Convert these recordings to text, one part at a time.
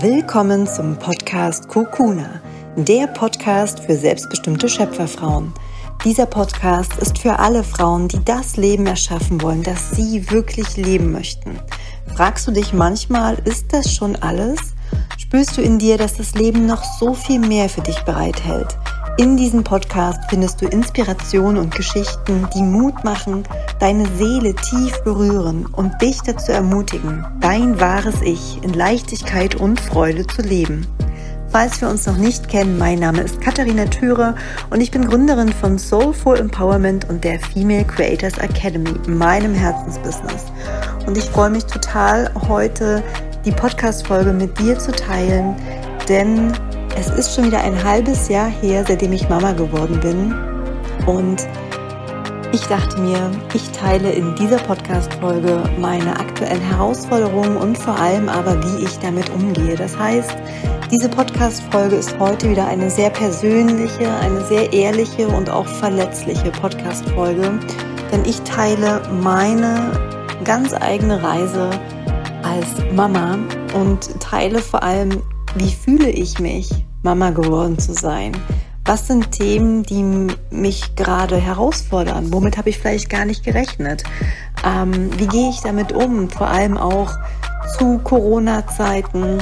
Willkommen zum Podcast Kokuna, der Podcast für selbstbestimmte Schöpferfrauen. Dieser Podcast ist für alle Frauen, die das Leben erschaffen wollen, das sie wirklich leben möchten. Fragst du dich manchmal, ist das schon alles? Spürst du in dir, dass das Leben noch so viel mehr für dich bereithält? In diesem Podcast findest du Inspiration und Geschichten, die Mut machen, deine Seele tief berühren und dich dazu ermutigen, dein wahres Ich in Leichtigkeit und Freude zu leben. Falls wir uns noch nicht kennen, mein Name ist Katharina Thüre und ich bin Gründerin von Soulful Empowerment und der Female Creators Academy, meinem Herzensbusiness. Und ich freue mich total, heute die Podcast-Folge mit dir zu teilen, denn es ist schon wieder ein halbes Jahr her, seitdem ich Mama geworden bin. Und ich dachte mir, ich teile in dieser Podcast-Folge meine aktuellen Herausforderungen und vor allem aber, wie ich damit umgehe. Das heißt, diese Podcast-Folge ist heute wieder eine sehr persönliche, eine sehr ehrliche und auch verletzliche Podcast-Folge, denn ich teile meine ganz eigene Reise als Mama und teile vor allem wie fühle ich mich, Mama geworden zu sein? Was sind Themen, die mich gerade herausfordern? Womit habe ich vielleicht gar nicht gerechnet? Ähm, wie gehe ich damit um? Vor allem auch zu Corona-Zeiten,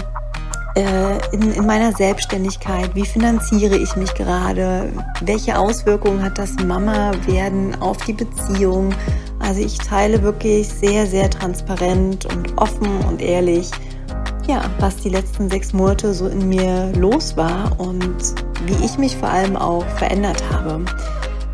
äh, in, in meiner Selbstständigkeit. Wie finanziere ich mich gerade? Welche Auswirkungen hat das Mama-Werden auf die Beziehung? Also ich teile wirklich sehr, sehr transparent und offen und ehrlich ja, was die letzten sechs Monate so in mir los war und wie ich mich vor allem auch verändert habe.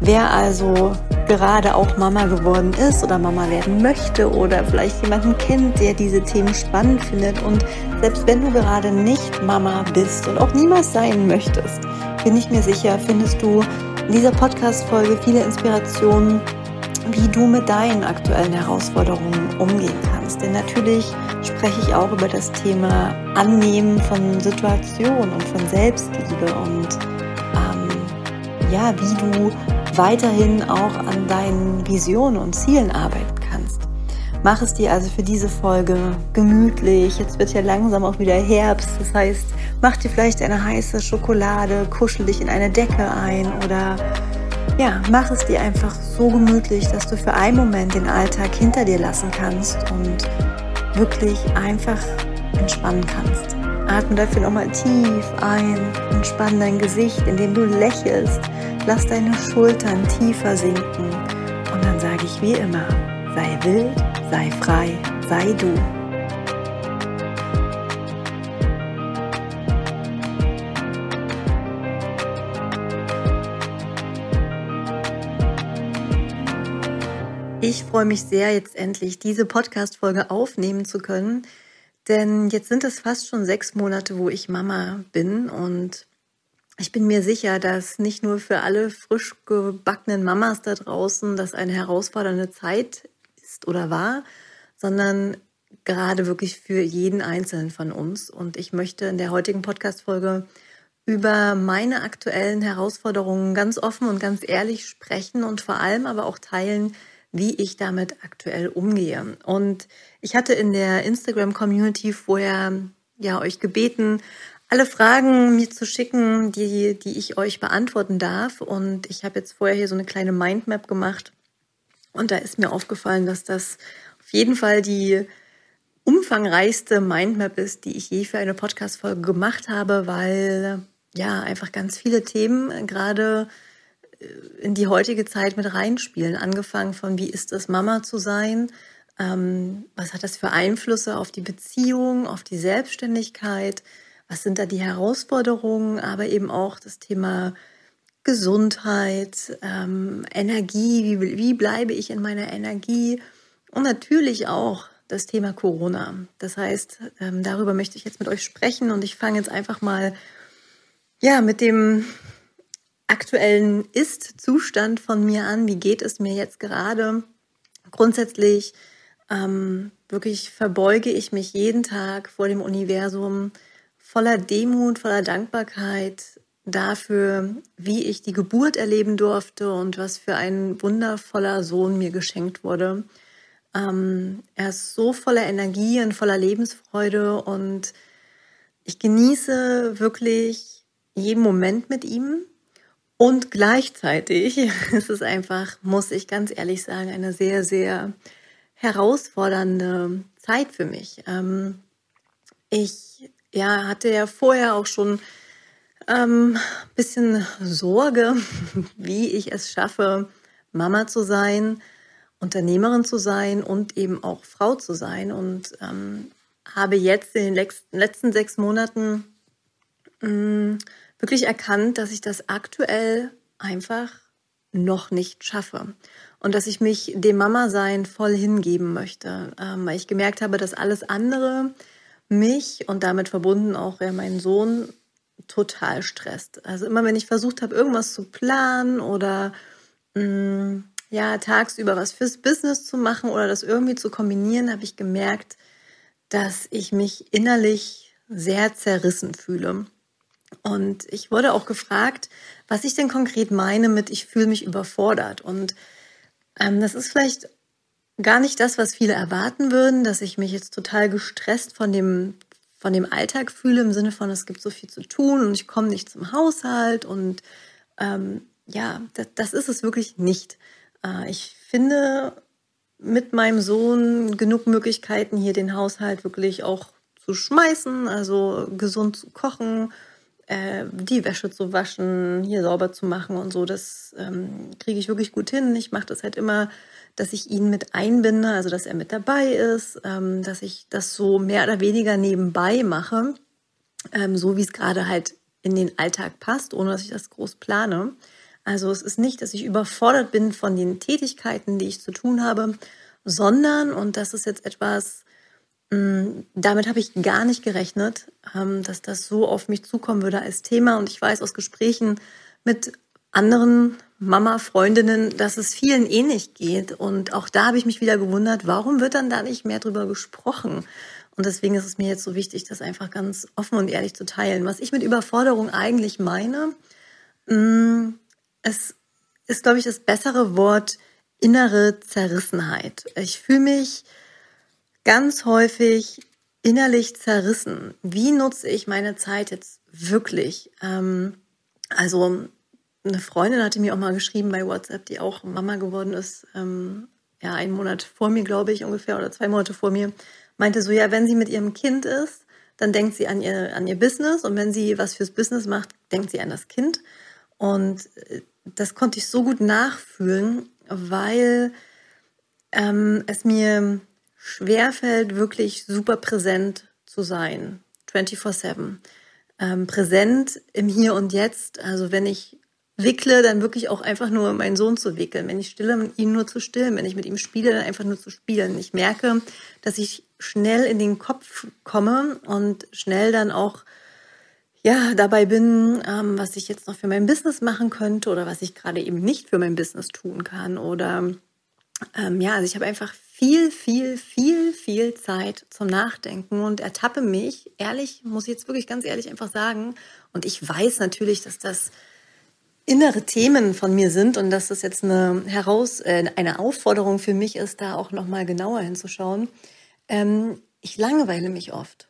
Wer also gerade auch Mama geworden ist oder Mama werden möchte oder vielleicht jemanden kennt, der diese Themen spannend findet und selbst wenn du gerade nicht Mama bist und auch niemals sein möchtest, bin ich mir sicher, findest du in dieser Podcast-Folge viele Inspirationen, wie du mit deinen aktuellen Herausforderungen umgehen kannst. Denn natürlich spreche ich auch über das Thema Annehmen von Situationen und von Selbstliebe und ähm, ja, wie du weiterhin auch an deinen Visionen und Zielen arbeiten kannst. Mach es dir also für diese Folge gemütlich. Jetzt wird ja langsam auch wieder Herbst. Das heißt, mach dir vielleicht eine heiße Schokolade, kuschel dich in eine Decke ein oder ja, mach es dir einfach so gemütlich, dass du für einen Moment den Alltag hinter dir lassen kannst und wirklich einfach entspannen kannst. Atme dafür nochmal tief ein, entspann dein Gesicht, indem du lächelst. Lass deine Schultern tiefer sinken. Und dann sage ich wie immer, sei wild, sei frei, sei du. Freue mich sehr, jetzt endlich diese Podcast-Folge aufnehmen zu können, denn jetzt sind es fast schon sechs Monate, wo ich Mama bin und ich bin mir sicher, dass nicht nur für alle frisch gebackenen Mamas da draußen das eine herausfordernde Zeit ist oder war, sondern gerade wirklich für jeden Einzelnen von uns. Und ich möchte in der heutigen Podcast-Folge über meine aktuellen Herausforderungen ganz offen und ganz ehrlich sprechen und vor allem aber auch teilen, wie ich damit aktuell umgehe. Und ich hatte in der Instagram-Community vorher ja euch gebeten, alle Fragen mir zu schicken, die, die ich euch beantworten darf. Und ich habe jetzt vorher hier so eine kleine Mindmap gemacht. Und da ist mir aufgefallen, dass das auf jeden Fall die umfangreichste Mindmap ist, die ich je für eine Podcast-Folge gemacht habe, weil ja einfach ganz viele Themen gerade in die heutige Zeit mit reinspielen. Angefangen von, wie ist es, Mama zu sein? Ähm, was hat das für Einflüsse auf die Beziehung, auf die Selbstständigkeit? Was sind da die Herausforderungen? Aber eben auch das Thema Gesundheit, ähm, Energie, wie, wie bleibe ich in meiner Energie? Und natürlich auch das Thema Corona. Das heißt, ähm, darüber möchte ich jetzt mit euch sprechen und ich fange jetzt einfach mal ja mit dem aktuellen Ist-Zustand von mir an. Wie geht es mir jetzt gerade? Grundsätzlich ähm, wirklich verbeuge ich mich jeden Tag vor dem Universum voller Demut, voller Dankbarkeit dafür, wie ich die Geburt erleben durfte und was für ein wundervoller Sohn mir geschenkt wurde. Ähm, er ist so voller Energie und voller Lebensfreude und ich genieße wirklich jeden Moment mit ihm und gleichzeitig ist es einfach, muss ich ganz ehrlich sagen, eine sehr, sehr herausfordernde Zeit für mich. Ähm, ich ja, hatte ja vorher auch schon ähm, bisschen Sorge, wie ich es schaffe, Mama zu sein, Unternehmerin zu sein und eben auch Frau zu sein. Und ähm, habe jetzt in den letzten sechs Monaten mh, mm, wirklich erkannt, dass ich das aktuell einfach noch nicht schaffe und dass ich mich dem Mama-Sein voll hingeben möchte, ähm, weil ich gemerkt habe, dass alles andere mich und damit verbunden auch ja, meinen Sohn total stresst. Also immer wenn ich versucht habe, irgendwas zu planen oder mh, mm, ja tagsüber was fürs Business zu machen oder das irgendwie zu kombinieren, habe ich gemerkt, dass ich mich innerlich sehr zerrissen fühle. Und ich wurde auch gefragt, was ich denn konkret meine mit ich fühle mich überfordert. Und ähm, das ist vielleicht gar nicht das, was viele erwarten würden, dass ich mich jetzt total gestresst von dem von dem Alltag fühle im Sinne von es gibt so viel zu tun und ich komme nicht zum Haushalt und ähm, ja, das, das, ist es wirklich nicht. Äh, ich finde mit meinem Sohn genug Möglichkeiten, hier den Haushalt wirklich auch zu schmeißen, also gesund zu kochen, äh, die Wäsche zu waschen, hier sauber zu machen und so. Das ähm, kriege ich wirklich gut hin. Ich mache das halt immer, dass ich ihn mit einbinde, also dass er mit dabei ist, ähm, dass ich das so mehr oder weniger nebenbei mache, ähm, so wie es gerade halt in den Alltag passt, ohne dass ich das groß plane. Also es ist nicht, dass ich überfordert bin von den Tätigkeiten, die ich zu tun habe, sondern, und das ist jetzt etwas, damit habe ich gar nicht gerechnet, ähm, dass das so auf mich zukommen würde als Thema. Und ich weiß aus Gesprächen mit anderen Mama-Freundinnen, dass es vielen ähnlich geht. Und auch da habe ich mich wieder gewundert, warum wird dann da nicht mehr drüber gesprochen? Und deswegen ist es mir jetzt so wichtig, das einfach ganz offen und ehrlich zu teilen. Was ich mit Überforderung eigentlich meine, mm, es ist, glaube ich, das bessere Wort innere Zerrissenheit. Ich fühle mich ganz häufig innerlich zerrissen. Wie nutze ich meine Zeit jetzt wirklich? Ähm, also eine Freundin hatte mir auch mal geschrieben bei WhatsApp, die auch Mama geworden ist, ähm, ja, einen Monat vor mir, glaube ich, ungefähr, oder zwei Monate vor mir, meinte so, ja, wenn sie mit ihrem Kind ist, dann denkt sie an ihr, an ihr Business und wenn sie was fürs Business macht, denkt sie an das Kind. Und äh, das konnte ich so gut nachfühlen, weil ähm, es mir schwerfällt, wirklich super präsent zu sein, 24/7. Ähm, präsent im Hier und Jetzt. Also wenn ich wickle, dann wirklich auch einfach nur meinen Sohn zu wickeln. Wenn ich stille, ihn nur zu stillen. Wenn ich mit ihm spiele, dann einfach nur zu spielen. Ich merke, dass ich schnell in den Kopf komme und schnell dann auch ja, dabei bin, ähm, was ich jetzt noch für mein Business machen könnte oder was ich gerade eben nicht für mein Business tun kann. Oder ähm, ja, also ich habe einfach viel, viel, viel, viel Zeit zum Nachdenken und ertappe mich, ehrlich, muss ich jetzt wirklich ganz ehrlich einfach sagen. Und ich weiß natürlich, dass das innere Themen von mir sind und dass das jetzt eine heraus äh, eine Aufforderung für mich ist, da auch noch mal genauer hinzuschauen. Ähm, ich langweile mich oft.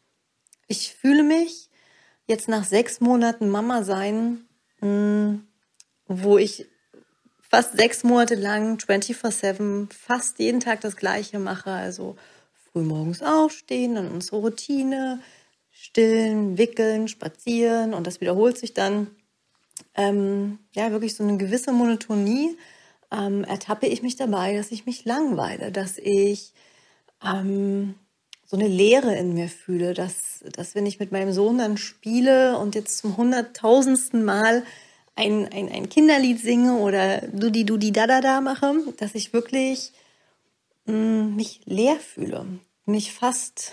Ich fühle mich jetzt nach sechs Monaten Mama sein, hm, wo ich fast sechs Monate lang 24-7 fast jeden Tag das Gleiche mache. Also früh morgens aufstehen, dann unsere Routine, stillen, wickeln, spazieren und das wiederholt sich dann. Ähm, ja, wirklich so eine gewisse Monotonie ähm, ertappe ich mich dabei, dass ich mich langweile, dass ich ähm, so eine Leere in mir fühle, dass, dass wenn ich mit meinem Sohn dann spiele und jetzt zum hunderttausendsten Mal ein, ein, ein Kinderlied singe oder Dudi Dudi Da Da Da mache, dass ich wirklich mh, mm, mich leer fühle, mich fast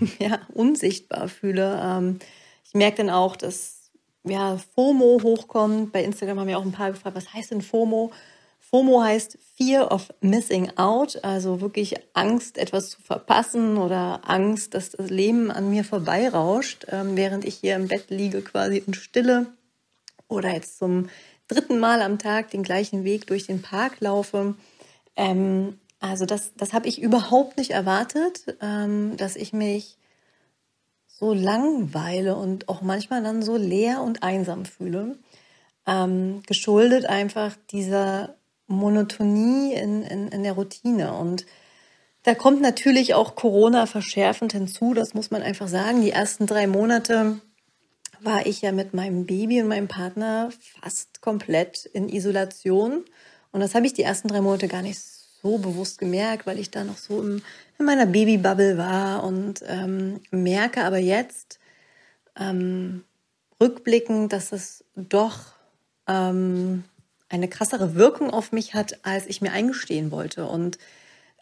ja, unsichtbar fühle. Ähm, ich merke dann auch, dass ja, FOMO hochkommt. Bei Instagram haben ja auch ein paar gefragt, was heißt denn FOMO? FOMO heißt Fear of Missing Out, also wirklich Angst, etwas zu verpassen oder Angst, dass das Leben an mir vorbeirauscht, ähm, während ich hier im Bett liege quasi in Stille oder jetzt zum dritten Mal am Tag den gleichen Weg durch den Park laufe. Ähm, also das, das habe ich überhaupt nicht erwartet, ähm, dass ich mich so langweile und auch manchmal dann so leer und einsam fühle. Ähm, geschuldet einfach dieser Monotonie in, in, in der Routine. Und da kommt natürlich auch Corona verschärfend hinzu, das muss man einfach sagen. Die ersten drei Monate war ich ja mit meinem Baby und meinem Partner fast komplett in Isolation. Und das habe ich die ersten drei Monate gar nicht so bewusst gemerkt, weil ich da noch so im, in meiner Babybubble war und ähm, merke aber jetzt ähm, rückblickend, dass es doch ähm, eine krassere Wirkung auf mich hat, als ich mir eingestehen wollte. Und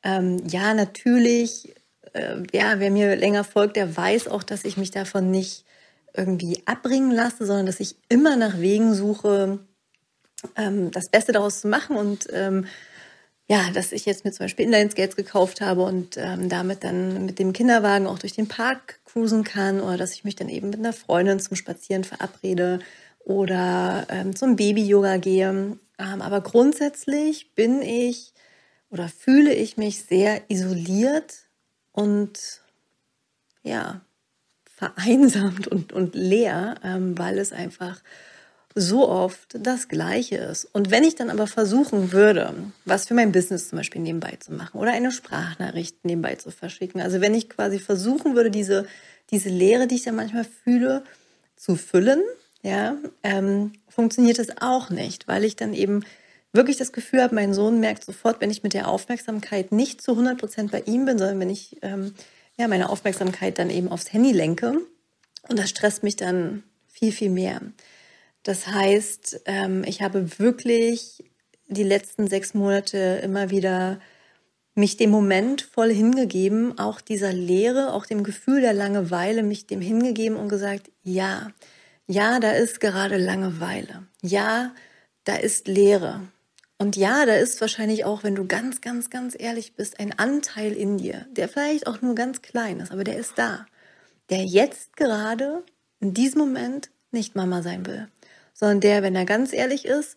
ähm, ja, natürlich, äh, ja, wer mir länger folgt, der weiß auch, dass ich mich davon nicht irgendwie abbringen lasse, sondern dass ich immer nach Wegen suche, ähm, das Beste daraus zu machen und ähm, ja, dass ich jetzt mir zum Beispiel Inline-Skates gekauft habe und ähm, damit dann mit dem Kinderwagen auch durch den Park cruisen kann oder dass ich mich dann eben mit einer Freundin zum Spazieren verabrede oder ähm, zum Baby-Yoga gehe. Ähm, aber grundsätzlich bin ich oder fühle ich mich sehr isoliert und ja, vereinsamt und, und leer, ähm, weil es einfach so oft das Gleiche ist. Und wenn ich dann aber versuchen würde, was für mein Business zum Beispiel nebenbei zu machen oder eine Sprachnachricht nebenbei zu verschicken, also wenn ich quasi versuchen würde, diese, diese Leere, die ich dann manchmal fühle, zu füllen, ja, ähm, funktioniert es auch nicht, weil ich dann eben wirklich das Gefühl habe, mein Sohn merkt sofort, wenn ich mit der Aufmerksamkeit nicht zu 100 Prozent bei ihm bin, sondern wenn ich ähm, ja, meine Aufmerksamkeit dann eben aufs Handy lenke. Und das stresst mich dann viel, viel mehr. Das heißt, ähm, ich habe wirklich die letzten sechs Monate immer wieder mich dem Moment voll hingegeben, auch dieser Leere, auch dem Gefühl der Langeweile, mich dem hingegeben und gesagt, ja, ja, da ist gerade Langeweile. Ja, da ist Leere. Und ja, da ist wahrscheinlich auch, wenn du ganz, ganz, ganz ehrlich bist, ein Anteil in dir, der vielleicht auch nur ganz klein ist, aber der ist da, der jetzt gerade in diesem Moment nicht Mama sein will sondern der, wenn er ganz ehrlich ist,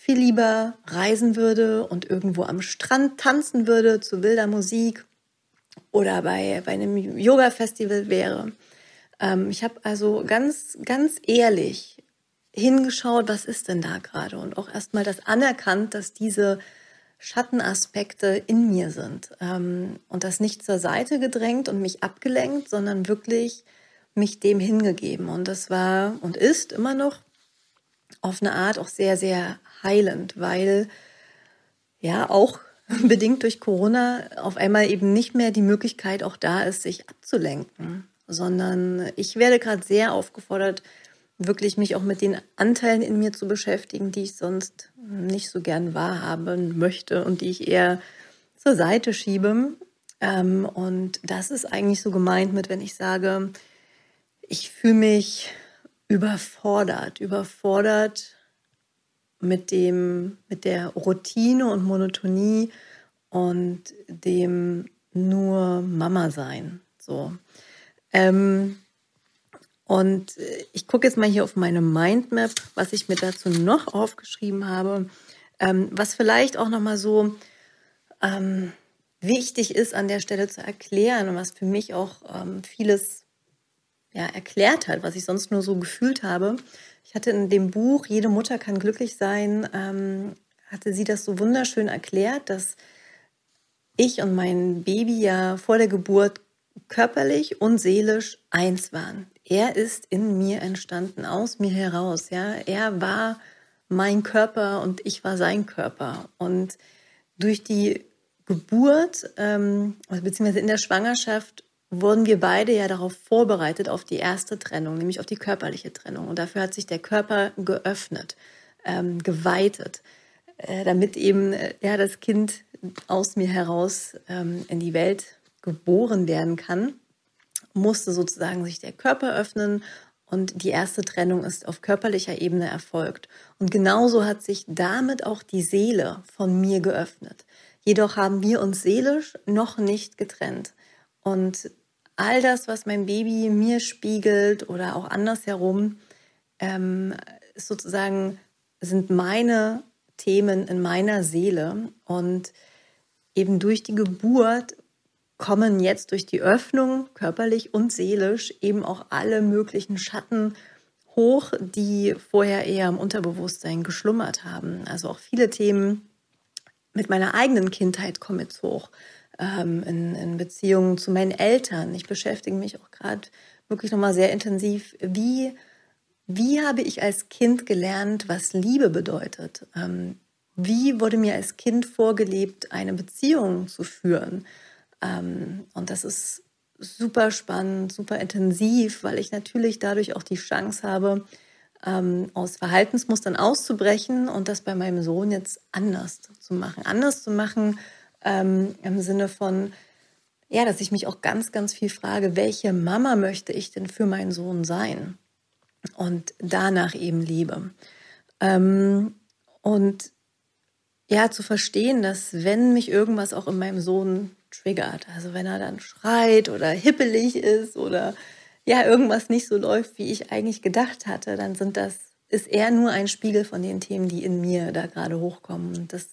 viel lieber reisen würde und irgendwo am Strand tanzen würde zu wilder Musik oder bei, bei einem Yoga-Festival wäre. Ähm, ich habe also ganz, ganz ehrlich hingeschaut, was ist denn da gerade? Und auch erstmal das anerkannt, dass diese Schattenaspekte in mir sind. Ähm, und das nicht zur Seite gedrängt und mich abgelenkt, sondern wirklich mich dem hingegeben. Und das war und ist immer noch auf eine Art auch sehr, sehr heilend, weil ja auch bedingt durch Corona auf einmal eben nicht mehr die Möglichkeit auch da ist, sich abzulenken, sondern ich werde gerade sehr aufgefordert, wirklich mich auch mit den Anteilen in mir zu beschäftigen, die ich sonst nicht so gern wahrhaben möchte und die ich eher zur Seite schiebe. Ähm, und das ist eigentlich so gemeint mit, wenn ich sage, ich fühle mich überfordert, überfordert mit dem, mit der Routine und Monotonie und dem nur Mama sein. So. Ähm, und ich gucke jetzt mal hier auf meine Mindmap, was ich mir dazu noch aufgeschrieben habe, ähm, was vielleicht auch noch mal so ähm, wichtig ist an der Stelle zu erklären und was für mich auch ähm, vieles ja, erklärt hat, was ich sonst nur so gefühlt habe. Ich hatte in dem Buch Jede Mutter kann glücklich sein, ähm, hatte sie das so wunderschön erklärt, dass ich und mein Baby ja vor der Geburt körperlich und seelisch eins waren. Er ist in mir entstanden, aus mir heraus. Ja, er war mein Körper und ich war sein Körper. Und durch die Geburt, ähm, beziehungsweise in der Schwangerschaft, wurden wir beide ja darauf vorbereitet, auf die erste Trennung, nämlich auf die körperliche Trennung. Und dafür hat sich der Körper geöffnet, ähm, geweitet, äh, damit eben äh, ja, das Kind aus mir heraus ähm, in die Welt geboren werden kann, musste sozusagen sich der Körper öffnen und die erste Trennung ist auf körperlicher Ebene erfolgt. Und genauso hat sich damit auch die Seele von mir geöffnet. Jedoch haben wir uns seelisch noch nicht getrennt. Und all das, was mein Baby mir spiegelt oder auch andersherum, ähm, sozusagen sind meine Themen in meiner Seele und eben durch die Geburt kommen jetzt durch die Öffnung, körperlich und seelisch, eben auch alle möglichen Schatten hoch, die vorher eher im Unterbewusstsein geschlummert haben. Also auch viele Themen mit meiner eigenen Kindheit kommen jetzt hoch. Ähm, in, in Beziehungen zu meinen Eltern. Ich beschäftige mich auch gerade wirklich nochmal sehr intensiv, wie, wie habe ich als Kind gelernt, was Liebe bedeutet? Ähm, wie wurde mir als Kind vorgelebt, eine Beziehung zu führen? Ähm, und das ist super spannend, super intensiv, weil ich natürlich dadurch auch die Chance habe, ähm, aus Verhaltensmustern auszubrechen und das bei meinem Sohn jetzt anders zu machen. Anders zu machen ähm, im Sinne von, ja, dass ich mich auch ganz, ganz viel frage, welche Mama möchte ich denn für meinen Sohn sein? Und danach eben liebe. Und ja, zu verstehen, dass wenn mich irgendwas auch in meinem Sohn triggert, also wenn er dann schreit oder hippelig ist oder ja, irgendwas nicht so läuft, wie ich eigentlich gedacht hatte, dann sind das, ist er nur ein Spiegel von den Themen, die in mir da gerade hochkommen. Und das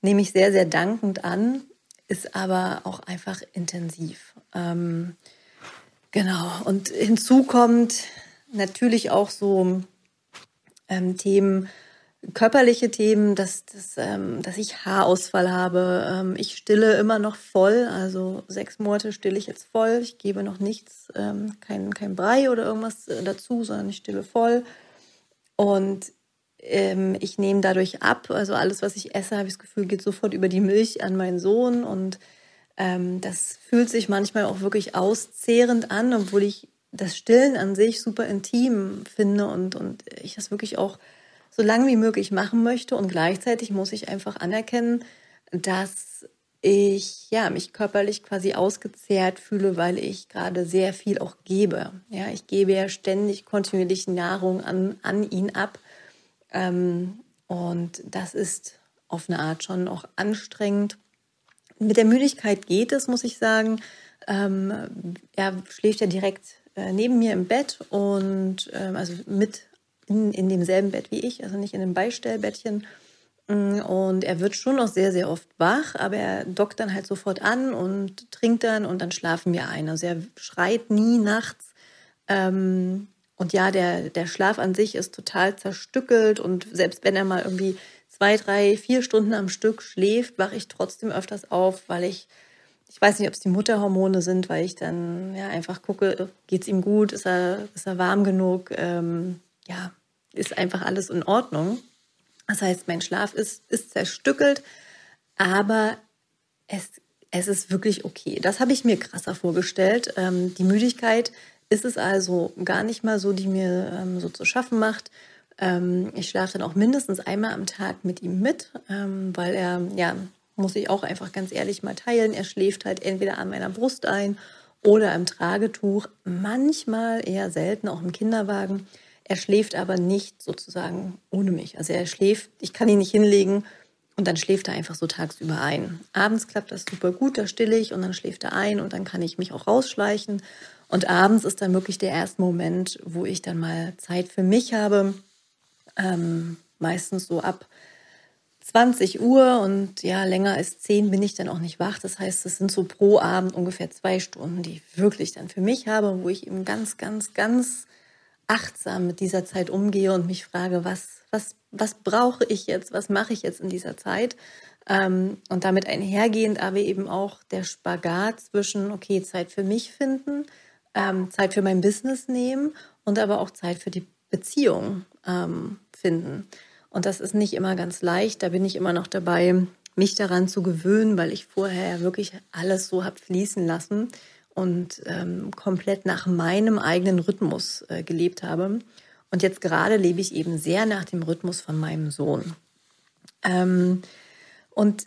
nehme ich sehr, sehr dankend an, ist aber auch einfach intensiv. Ähm, genau. Und hinzu kommt natürlich auch so ähm, Themen, körperliche Themen, dass, dass, ähm, dass ich Haarausfall habe. Ähm, ich stille immer noch voll, also sechs Monate stille ich jetzt voll. Ich gebe noch nichts, ähm, kein, kein Brei oder irgendwas äh, dazu, sondern ich stille voll. Und ähm, ich nehme dadurch ab. Also alles, was ich esse, habe ich das Gefühl, geht sofort über die Milch an meinen Sohn. Und ähm, das fühlt sich manchmal auch wirklich auszehrend an, obwohl ich das Stillen an sich super intim finde und, und ich das wirklich auch so lange wie möglich machen möchte. Und gleichzeitig muss ich einfach anerkennen, dass ich ja mich körperlich quasi ausgezehrt fühle, weil ich gerade sehr viel auch gebe. Ja, ich gebe ja ständig kontinuierlich Nahrung an, an ihn ab. Ähm, und das ist auf eine Art schon auch anstrengend. Mit der Müdigkeit geht es, muss ich sagen. Ähm, er schläft ja direkt äh, neben mir im Bett und ähm, also mit in, in demselben Bett wie ich, also nicht in einem Beistellbettchen. Mm, und er wird schon noch sehr, sehr oft wach, aber er dockt dann halt sofort an und trinkt dann und dann schlafen wir ein. Also er schreit nie nachts. Ähm, und ja, der, der Schlaf an sich ist total zerstückelt und selbst wenn er mal irgendwie zwei, drei, vier Stunden am Stück schläft, wache ich trotzdem öfters auf, weil ich, ich weiß nicht, ob es die Mutterhormone sind, weil ich dann ja einfach gucke, geht es ihm gut, ist er, ist er warm genug, ähm, ja, ist einfach alles in Ordnung. Das heißt, mein Schlaf ist, ist zerstückelt, aber es, es ist wirklich okay. Das habe ich mir krasser vorgestellt. Ähm, die Müdigkeit ist es also gar nicht mal so, die mir ähm, so zu schaffen macht. Ähm, ich schlafe dann auch mindestens einmal am Tag mit ihm mit, ähm, weil er, ja, muss ich auch einfach ganz ehrlich mal teilen, er schläft halt entweder an meiner Brust ein oder im Tragetuch, manchmal eher selten auch im Kinderwagen. Er schläft aber nicht sozusagen ohne mich. Also er schläft, ich kann ihn nicht hinlegen und dann schläft er einfach so tagsüber ein. Abends klappt das super gut, da stille ich und dann schläft er ein und dann kann ich mich auch rausschleichen. Und abends ist dann wirklich der erste Moment, wo ich dann mal Zeit für mich habe. Ähm, meistens so ab 20 Uhr und ja, länger als 10 bin ich dann auch nicht wach. Das heißt, es sind so pro Abend ungefähr zwei Stunden, die ich wirklich dann für mich habe, wo ich eben ganz, ganz, ganz achtsam mit dieser Zeit umgehe und mich frage, was, was, was brauche ich jetzt, was mache ich jetzt in dieser Zeit? Ähm, und damit einhergehend aber eben auch der Spagat zwischen, okay, Zeit für mich finden, ähm, Zeit für mein Business nehmen und aber auch Zeit für die Beziehung ähm, finden. Und das ist nicht immer ganz leicht. Da bin ich immer noch dabei, mich daran zu gewöhnen, weil ich vorher wirklich alles so habe fließen lassen und ähm, komplett nach meinem eigenen Rhythmus äh, gelebt habe. Und jetzt gerade lebe ich eben sehr nach dem Rhythmus von meinem Sohn. Ähm, und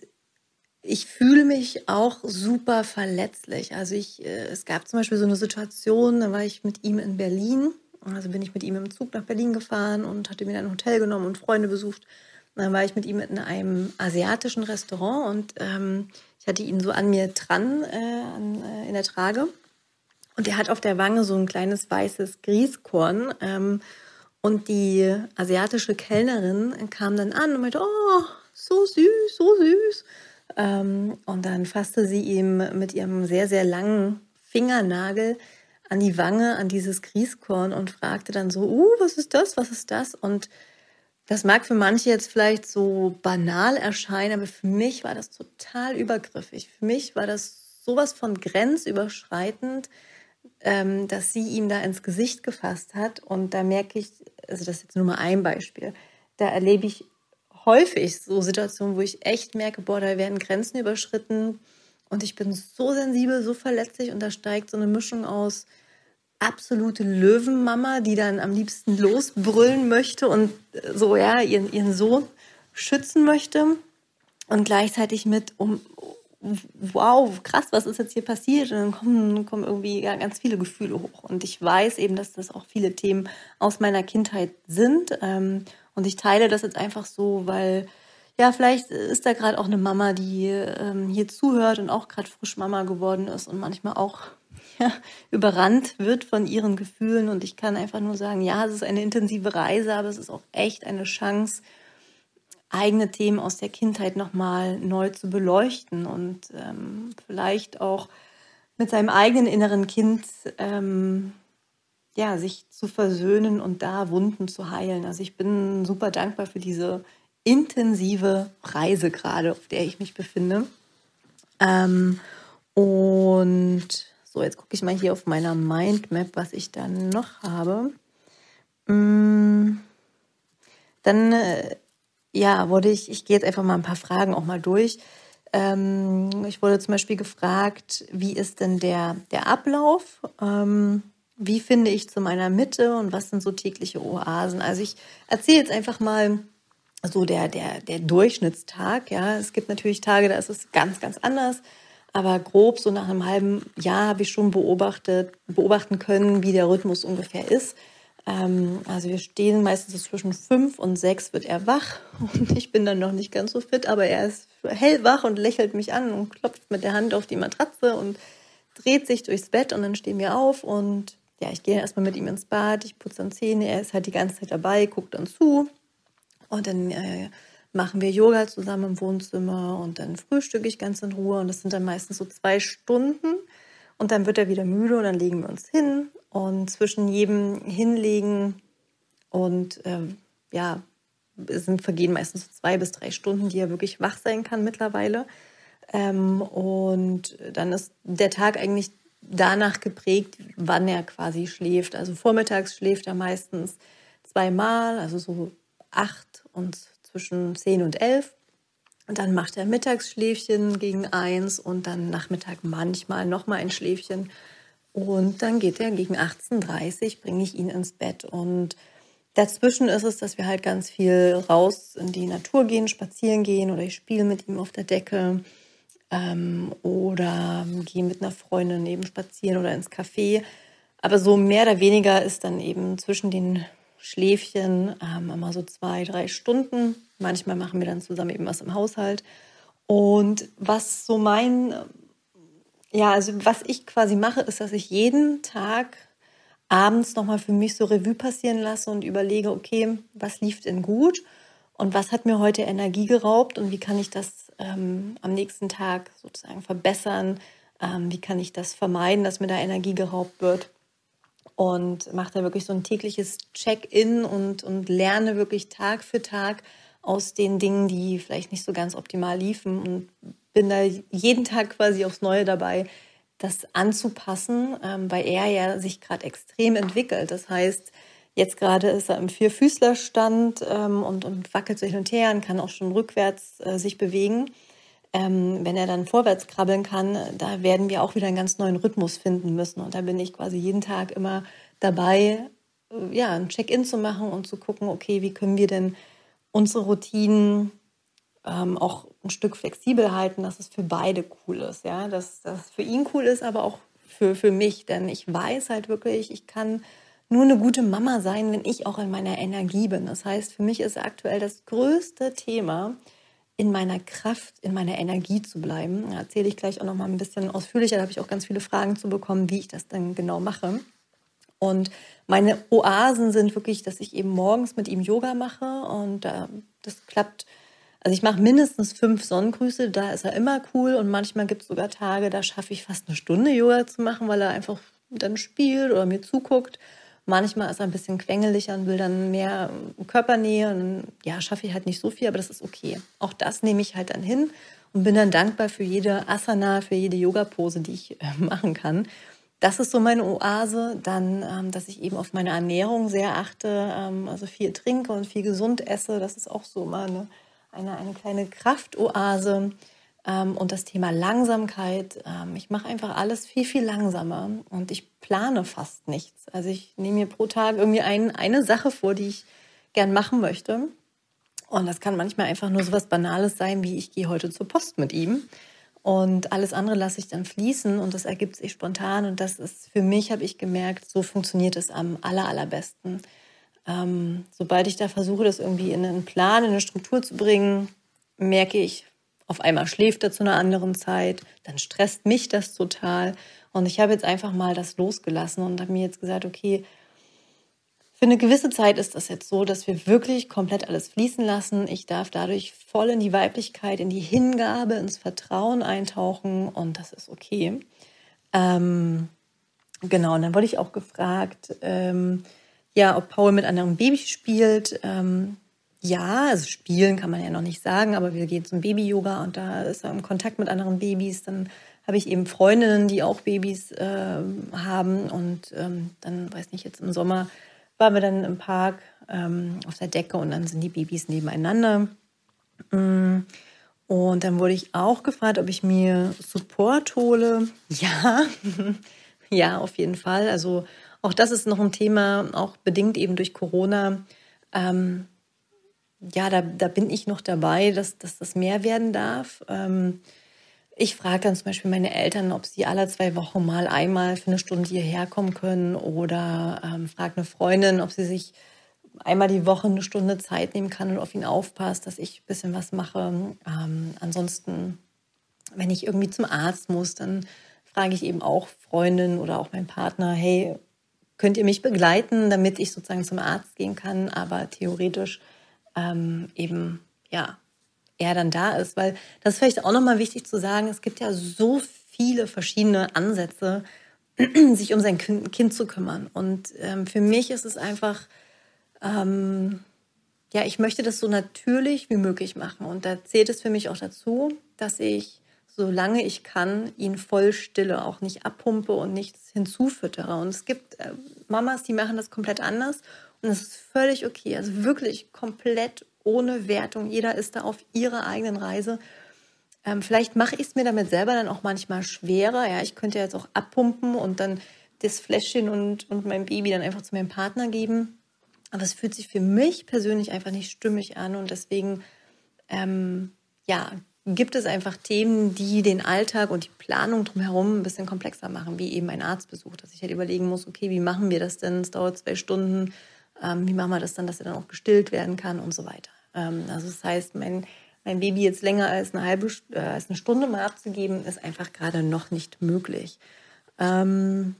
ich fühle mich auch super verletzlich. Also ich, äh, es gab zum Beispiel so eine Situation, da war ich mit ihm in Berlin. Also bin ich mit ihm im Zug nach Berlin gefahren und hatte mir ein Hotel genommen und Freunde besucht. Dann war ich mit ihm in einem asiatischen Restaurant und ähm, ich hatte ihn so an mir dran äh, an, äh, in der Trage. Und er hat auf der Wange so ein kleines weißes Grießkorn. Ähm, und die asiatische Kellnerin kam dann an und meinte, oh, so süß, so süß. Ähm, und dann fasste sie ihm mit ihrem sehr, sehr langen Fingernagel an die Wange, an dieses Grießkorn und fragte dann so, uh, was ist das, was ist das? Und das mag für manche jetzt vielleicht so banal erscheinen, aber für mich war das total übergriffig. Für mich war das sowas von grenzüberschreitend, ähm, dass sie ihm da ins Gesicht gefasst hat. Und da merke ich, also das ist jetzt nur mal ein Beispiel, da erlebe ich häufig so Situationen, wo ich echt merke, boah, da werden Grenzen überschritten und ich bin so sensibel, so verletzlich und da steigt so eine Mischung aus absolute Löwenmama, die dann am liebsten losbrüllen möchte und so ja ihren, ihren Sohn schützen möchte und gleichzeitig mit um wow, krass, was ist jetzt hier passiert? Und dann kommen, kommen irgendwie ganz viele Gefühle hoch. Und ich weiß eben, dass das auch viele Themen aus meiner Kindheit sind. Ähm, und ich teile das jetzt einfach so, weil ja, vielleicht ist da gerade auch eine Mama, die ähm, hier zuhört und auch gerade frisch Mama geworden ist und manchmal auch ja, überrannt wird von ihren Gefühlen. Und ich kann einfach nur sagen, ja, es ist eine intensive Reise, aber es ist auch echt eine Chance, eigene Themen aus der Kindheit nochmal neu zu beleuchten und ähm, vielleicht auch mit seinem eigenen inneren Kind ähm, ja, sich zu versöhnen und da Wunden zu heilen. Also ich bin super dankbar für diese intensive Reise gerade, auf der ich mich befinde. Ähm, und so, jetzt gucke ich mal hier auf meiner Mindmap, was ich dann noch habe. Mm, dann, äh, ja, wurde ich, ich gehe jetzt einfach mal ein paar Fragen auch mal durch. Ähm, ich wurde zum Beispiel gefragt, wie ist denn der, der Ablauf? Ähm, wie finde ich zu meiner Mitte und was sind so tägliche Oasen? Also ich erzähle jetzt einfach mal so der, der, der Durchschnittstag. Ja, es gibt natürlich Tage, da ist es ganz, ganz anders. Aber grob so nach einem halben Jahr habe ich schon beobachtet, beobachten können, wie der Rhythmus ungefähr ist. Ähm, also wir stehen meistens zwischen fünf und sechs wird er wach und ich bin dann noch nicht ganz so fit, aber er ist hellwach und lächelt mich an und klopft mit der Hand auf die Matratze und dreht sich durchs Bett und dann stehen wir auf und ja, ich gehe erstmal mit ihm ins Bad, ich putze dann Zähne, er ist halt die ganze Zeit dabei, guckt dann zu und dann äh, machen wir Yoga zusammen im Wohnzimmer und dann frühstücke ich ganz in Ruhe und das sind dann meistens so zwei Stunden und dann wird er wieder müde und dann legen wir uns hin und zwischen jedem Hinlegen und äh, ja, es sind, vergehen meistens so zwei bis drei Stunden, die er wirklich wach sein kann mittlerweile. Ähm, und dann ist der Tag eigentlich danach geprägt, wann er quasi schläft. Also vormittags schläft er meistens zweimal, also so acht und zwischen zehn und elf. Und dann macht er Mittagsschläfchen gegen eins und dann Nachmittag manchmal nochmal ein Schläfchen. Und dann geht er gegen 18.30 Uhr, bringe ich ihn ins Bett. Und dazwischen ist es, dass wir halt ganz viel raus in die Natur gehen, spazieren gehen oder ich spiele mit ihm auf der Decke ähm, oder gehe mit einer Freundin eben spazieren oder ins Café. Aber so mehr oder weniger ist dann eben zwischen den Schläfchen ähm, immer so zwei, drei Stunden. Manchmal machen wir dann zusammen eben was im Haushalt. Und was so mein, ja, also was ich quasi mache, ist, dass ich jeden Tag abends nochmal für mich so Revue passieren lasse und überlege, okay, was lief denn gut und was hat mir heute Energie geraubt und wie kann ich das ähm, am nächsten Tag sozusagen verbessern? Ähm, wie kann ich das vermeiden, dass mir da Energie geraubt wird? Und mache da wirklich so ein tägliches Check-in und, und lerne wirklich Tag für Tag aus den Dingen, die vielleicht nicht so ganz optimal liefen und bin da jeden Tag quasi aufs Neue dabei, das anzupassen, ähm, weil er ja sich gerade extrem entwickelt. Das heißt, Jetzt gerade ist er im Vierfüßlerstand ähm, und, und wackelt so hin und her und kann auch schon rückwärts äh, sich bewegen. Ähm, wenn er dann vorwärts krabbeln kann, da werden wir auch wieder einen ganz neuen Rhythmus finden müssen. Und da bin ich quasi jeden Tag immer dabei, äh, ja, ein Check-in zu machen und zu gucken, okay, wie können wir denn unsere Routinen ähm, auch ein Stück flexibel halten, dass es für beide cool ist, ja, dass das für ihn cool ist, aber auch für, für mich, denn ich weiß halt wirklich, ich kann nur eine gute Mama sein, wenn ich auch in meiner Energie bin. Das heißt, für mich ist aktuell das größte Thema, in meiner Kraft, in meiner Energie zu bleiben. Da erzähle ich gleich auch noch mal ein bisschen ausführlicher. Da habe ich auch ganz viele Fragen zu bekommen, wie ich das dann genau mache. Und meine Oasen sind wirklich, dass ich eben morgens mit ihm Yoga mache und äh, das klappt Also ich mache mindestens fünf Sonnengrüße, da ist er immer cool und manchmal gibt es sogar Tage, da schaffe ich fast eine Stunde Yoga zu machen, weil er einfach dann spielt oder mir zuguckt. Manchmal ist er ein bisschen quengeliger und will dann mehr Körpernähe. Und ja, schaffe ich halt nicht so viel, aber das ist okay. Auch das nehme ich halt dann hin und bin dann dankbar für jede Asana, für jede Yoga-Pose, die ich äh, machen kann. Das ist so meine Oase. Dann, ähm, dass ich eben auf meine Ernährung sehr achte, ähm, also viel trinke und viel gesund esse. Das ist auch so immer eine, eine, eine kleine Kraftoase. Ähm, und das Thema Langsamkeit. Ähm, ich mache einfach alles viel, viel langsamer und ich plane fast nichts. Also ich nehme mir pro Tag irgendwie ein, eine Sache vor, die ich gern machen möchte. Und das kann manchmal einfach nur so was Banales sein, wie ich gehe heute zur Post mit ihm. Und alles andere lasse ich dann fließen und das ergibt sich spontan. Und das ist für mich, habe ich gemerkt, so funktioniert es am aller, allerbesten. Ähm, sobald ich da versuche, das irgendwie in einen Plan, in eine Struktur zu bringen, merke ich, auf einmal schläft er zu einer anderen Zeit, dann stresst mich das total. Und ich habe jetzt einfach mal das losgelassen und habe mir jetzt gesagt, okay, für eine gewisse Zeit ist das jetzt so, dass wir wirklich komplett alles fließen lassen. Ich darf dadurch voll in die Weiblichkeit, in die Hingabe, ins Vertrauen eintauchen und das ist okay. Ähm, genau, und dann wurde ich auch gefragt, ähm, ja, ob Paul mit anderen Babys spielt. Ähm, ja, also spielen kann man ja noch nicht sagen, aber wir gehen zum Baby-Yoga und da ist er im Kontakt mit anderen Babys. Dann habe ich eben Freundinnen, die auch Babys äh, haben und ähm, dann, weiß nicht, jetzt im Sommer waren wir dann im Park ähm, auf der Decke und dann sind die Babys nebeneinander. Mm. Und dann wurde ich auch gefragt, ob ich mir Support hole. Ja, ja, auf jeden Fall. Also auch das ist noch ein Thema, auch bedingt eben durch Corona. Ähm, ja, da, da bin ich noch dabei, dass, dass das mehr werden darf. Ähm, ich frage dann zum Beispiel meine Eltern, ob sie alle zwei Wochen mal einmal für eine Stunde hierher kommen können oder ähm, frage eine Freundin, ob sie sich einmal die Woche eine Stunde Zeit nehmen kann und auf ihn aufpasst, dass ich ein bisschen was mache. Ähm, ansonsten, wenn ich irgendwie zum Arzt muss, dann frage ich eben auch Freundin oder auch meinen Partner, hey, könnt ihr mich begleiten, damit ich sozusagen zum Arzt gehen kann, aber theoretisch ähm, eben, ja, er dann da ist. Weil das ist vielleicht auch nochmal wichtig zu sagen, es gibt ja so viele verschiedene Ansätze, sich um sein Kind zu kümmern. Und ähm, für mich ist es einfach, ähm, ja, ich möchte das so natürlich wie möglich machen. Und da zählt es für mich auch dazu, dass ich, solange ich kann, ihn voll stille, auch nicht abpumpe und nichts hinzufüttere. Und es gibt äh, Mamas, die machen das komplett anders und das ist völlig okay. Also wirklich komplett ohne Wertung. Jeder ist da auf ihrer eigenen Reise. Ähm, vielleicht mache ich es mir damit selber dann auch manchmal schwerer. Ja, ich könnte jetzt auch abpumpen und dann das Fläschchen und, und mein Baby dann einfach zu meinem Partner geben. Aber es fühlt sich für mich persönlich einfach nicht stimmig an und deswegen, ähm, ja, gibt es einfach Themen, die den Alltag und die Planung drumherum ein bisschen komplexer machen, wie eben ein Arztbesuch, dass ich halt überlegen muss, okay, wie machen wir das denn? Es dauert zwei Stunden, ähm, wie machen wir das dann, dass er dann auch gestillt werden kann und so weiter. Ähm, also das heißt, mein, mein Baby jetzt länger als eine halbe äh, als eine Stunde mal abzugeben, ist einfach gerade noch nicht möglich. Ähm,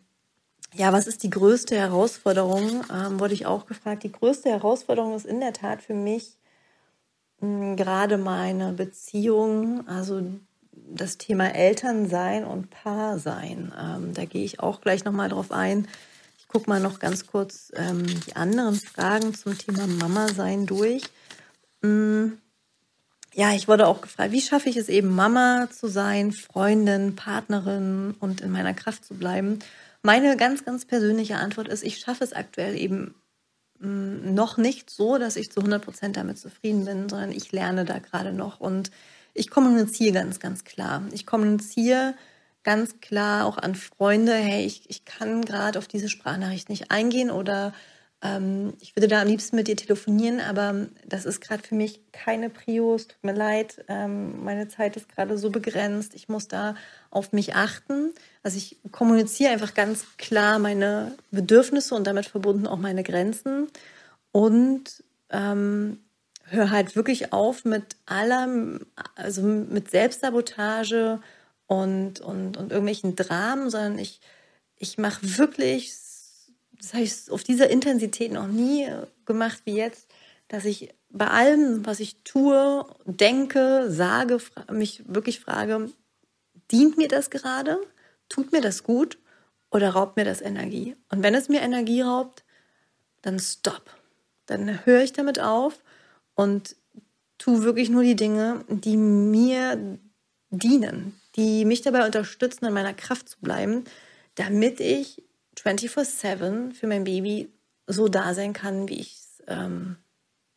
ja, was ist die größte Herausforderung? Ähm, wurde ich auch gefragt. Die größte Herausforderung ist in der Tat für mich hm, gerade meine Beziehung, also das Thema Elternsein und Paarsein. Ähm, da gehe ich auch gleich nochmal drauf ein gucke mal noch ganz kurz ähm, die anderen Fragen zum Thema Mama sein durch. Mm, ja, ich wurde auch gefragt, wie schaffe ich es eben, Mama zu sein, Freundin, Partnerin und in meiner Kraft zu bleiben? Meine ganz, ganz persönliche Antwort ist, ich schaffe es aktuell eben mm, noch nicht so, dass ich zu 100 Prozent damit zufrieden bin, sondern ich lerne da gerade noch und ich kommuniziere ganz, ganz klar. Ich kommuniziere ganz klar auch an Freunde, hey, ich, ich kann gerade auf diese Sprachnachricht nicht eingehen oder ähm, ich würde da am liebsten mit dir telefonieren, aber das ist gerade für mich keine Prio, es tut mir leid, ähm, meine Zeit ist gerade so begrenzt, ich muss da auf mich achten. Also ich kommuniziere einfach ganz klar meine Bedürfnisse und damit verbunden auch meine Grenzen. Und ähm, höre halt wirklich auf mit allem, also mit Selbstsabotage, und, und, und irgendwelchen Dramen, sondern ich, ich mache wirklich, das habe ich auf dieser Intensität noch nie gemacht wie jetzt, dass ich bei allem, was ich tue, denke, sage, mich wirklich frage, dient mir das gerade? Tut mir das gut? Oder raubt mir das Energie? Und wenn es mir Energie raubt, dann stopp. Dann höre ich damit auf und tue wirklich nur die Dinge, die mir dienen, die mich dabei unterstützen, in meiner Kraft zu bleiben, damit ich 24-7 für mein Baby so da sein kann, wie ich es ähm,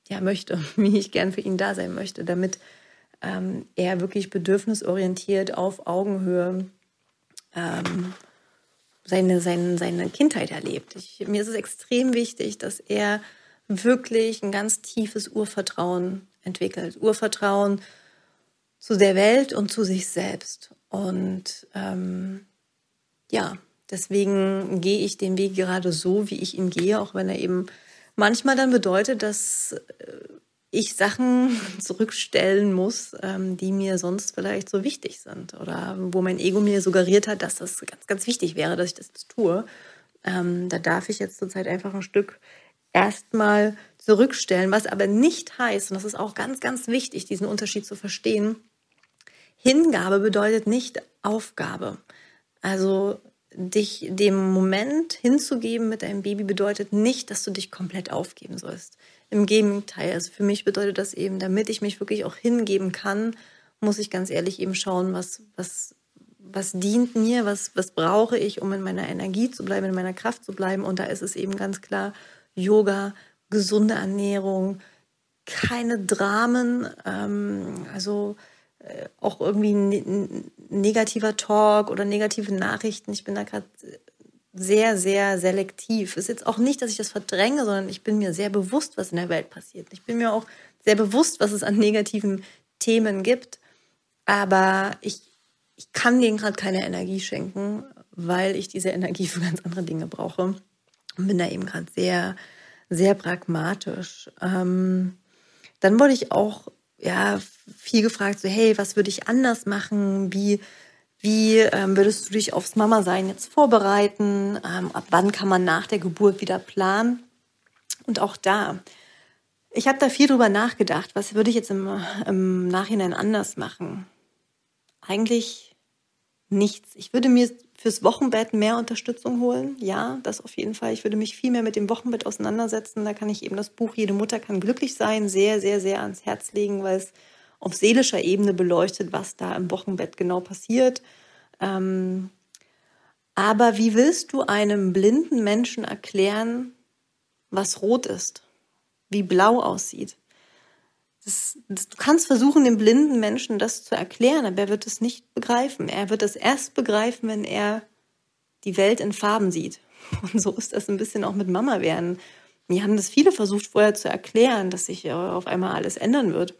ja, möchte, wie ich gern für ihn da sein möchte, damit ähm, er wirklich bedürfnisorientiert auf Augenhöhe ähm, seine, seine, seine Kindheit erlebt. Ich, mir ist es extrem wichtig, dass er wirklich ein ganz tiefes Urvertrauen entwickelt. Urvertrauen zu der Welt und zu sich selbst. Und ähm, ja, deswegen gehe ich den Weg gerade so, wie ich ihn gehe, auch wenn er eben manchmal dann bedeutet, dass äh, ich Sachen zurückstellen muss, ähm, die mir sonst vielleicht so wichtig sind oder wo mein Ego mir suggeriert hat, dass das ganz, ganz wichtig wäre, dass ich das tue. Ähm, da darf ich jetzt zurzeit einfach ein Stück erstmal zurückstellen, was aber nicht heißt, und das ist auch ganz, ganz wichtig, diesen Unterschied zu verstehen, Hingabe bedeutet nicht Aufgabe. Also dich dem Moment hinzugeben mit deinem Baby bedeutet nicht, dass du dich komplett aufgeben sollst. Im Gegenteil, also für mich bedeutet das eben, damit ich mich wirklich auch hingeben kann, muss ich ganz ehrlich eben schauen, was, was, was dient mir, was, was brauche ich, um in meiner Energie zu bleiben, in meiner Kraft zu bleiben. Und da ist es eben ganz klar Yoga, gesunde Ernährung, keine Dramen, ähm, also auch irgendwie ein negativer Talk oder negative Nachrichten. Ich bin da gerade sehr, sehr selektiv. Ist jetzt auch nicht, dass ich das verdränge, sondern ich bin mir sehr bewusst, was in der Welt passiert. Ich bin mir auch sehr bewusst, was es an negativen Themen gibt. Aber ich, ich kann denen gerade keine Energie schenken, weil ich diese Energie für ganz andere Dinge brauche. Und bin da eben gerade sehr, sehr pragmatisch. Ähm, dann wurde ich auch ja viel gefragt, so hey, was würde ich anders machen? Wie wie ähm, würdest du dich aufs Mama-Sein jetzt vorbereiten? Ähm, ab wann kann man nach der Geburt wieder planen? Und auch da, ich habe da viel drüber nachgedacht. Was würde ich jetzt im, im Nachhinein anders machen? Eigentlich nichts. Ich würde mir fürs Wochenbett mehr Unterstützung holen. Ja, das auf jeden Fall. Ich würde mich viel mehr mit dem Wochenbett auseinandersetzen. Da kann ich eben das Buch Jede Mutter kann glücklich sein sehr, sehr, sehr ans Herz legen, weil es auf seelischer Ebene beleuchtet, was da im Wochenbett genau passiert. Ähm, aber wie willst du einem blinden Menschen erklären, was rot ist, wie blau aussieht? Das, das, du kannst versuchen, dem blinden Menschen das zu erklären, aber er wird es nicht begreifen. Er wird es erst begreifen, wenn er die Welt in Farben sieht. Und so ist das ein bisschen auch mit Mama werden. Mir haben das viele versucht vorher zu erklären, dass sich auf einmal alles ändern wird.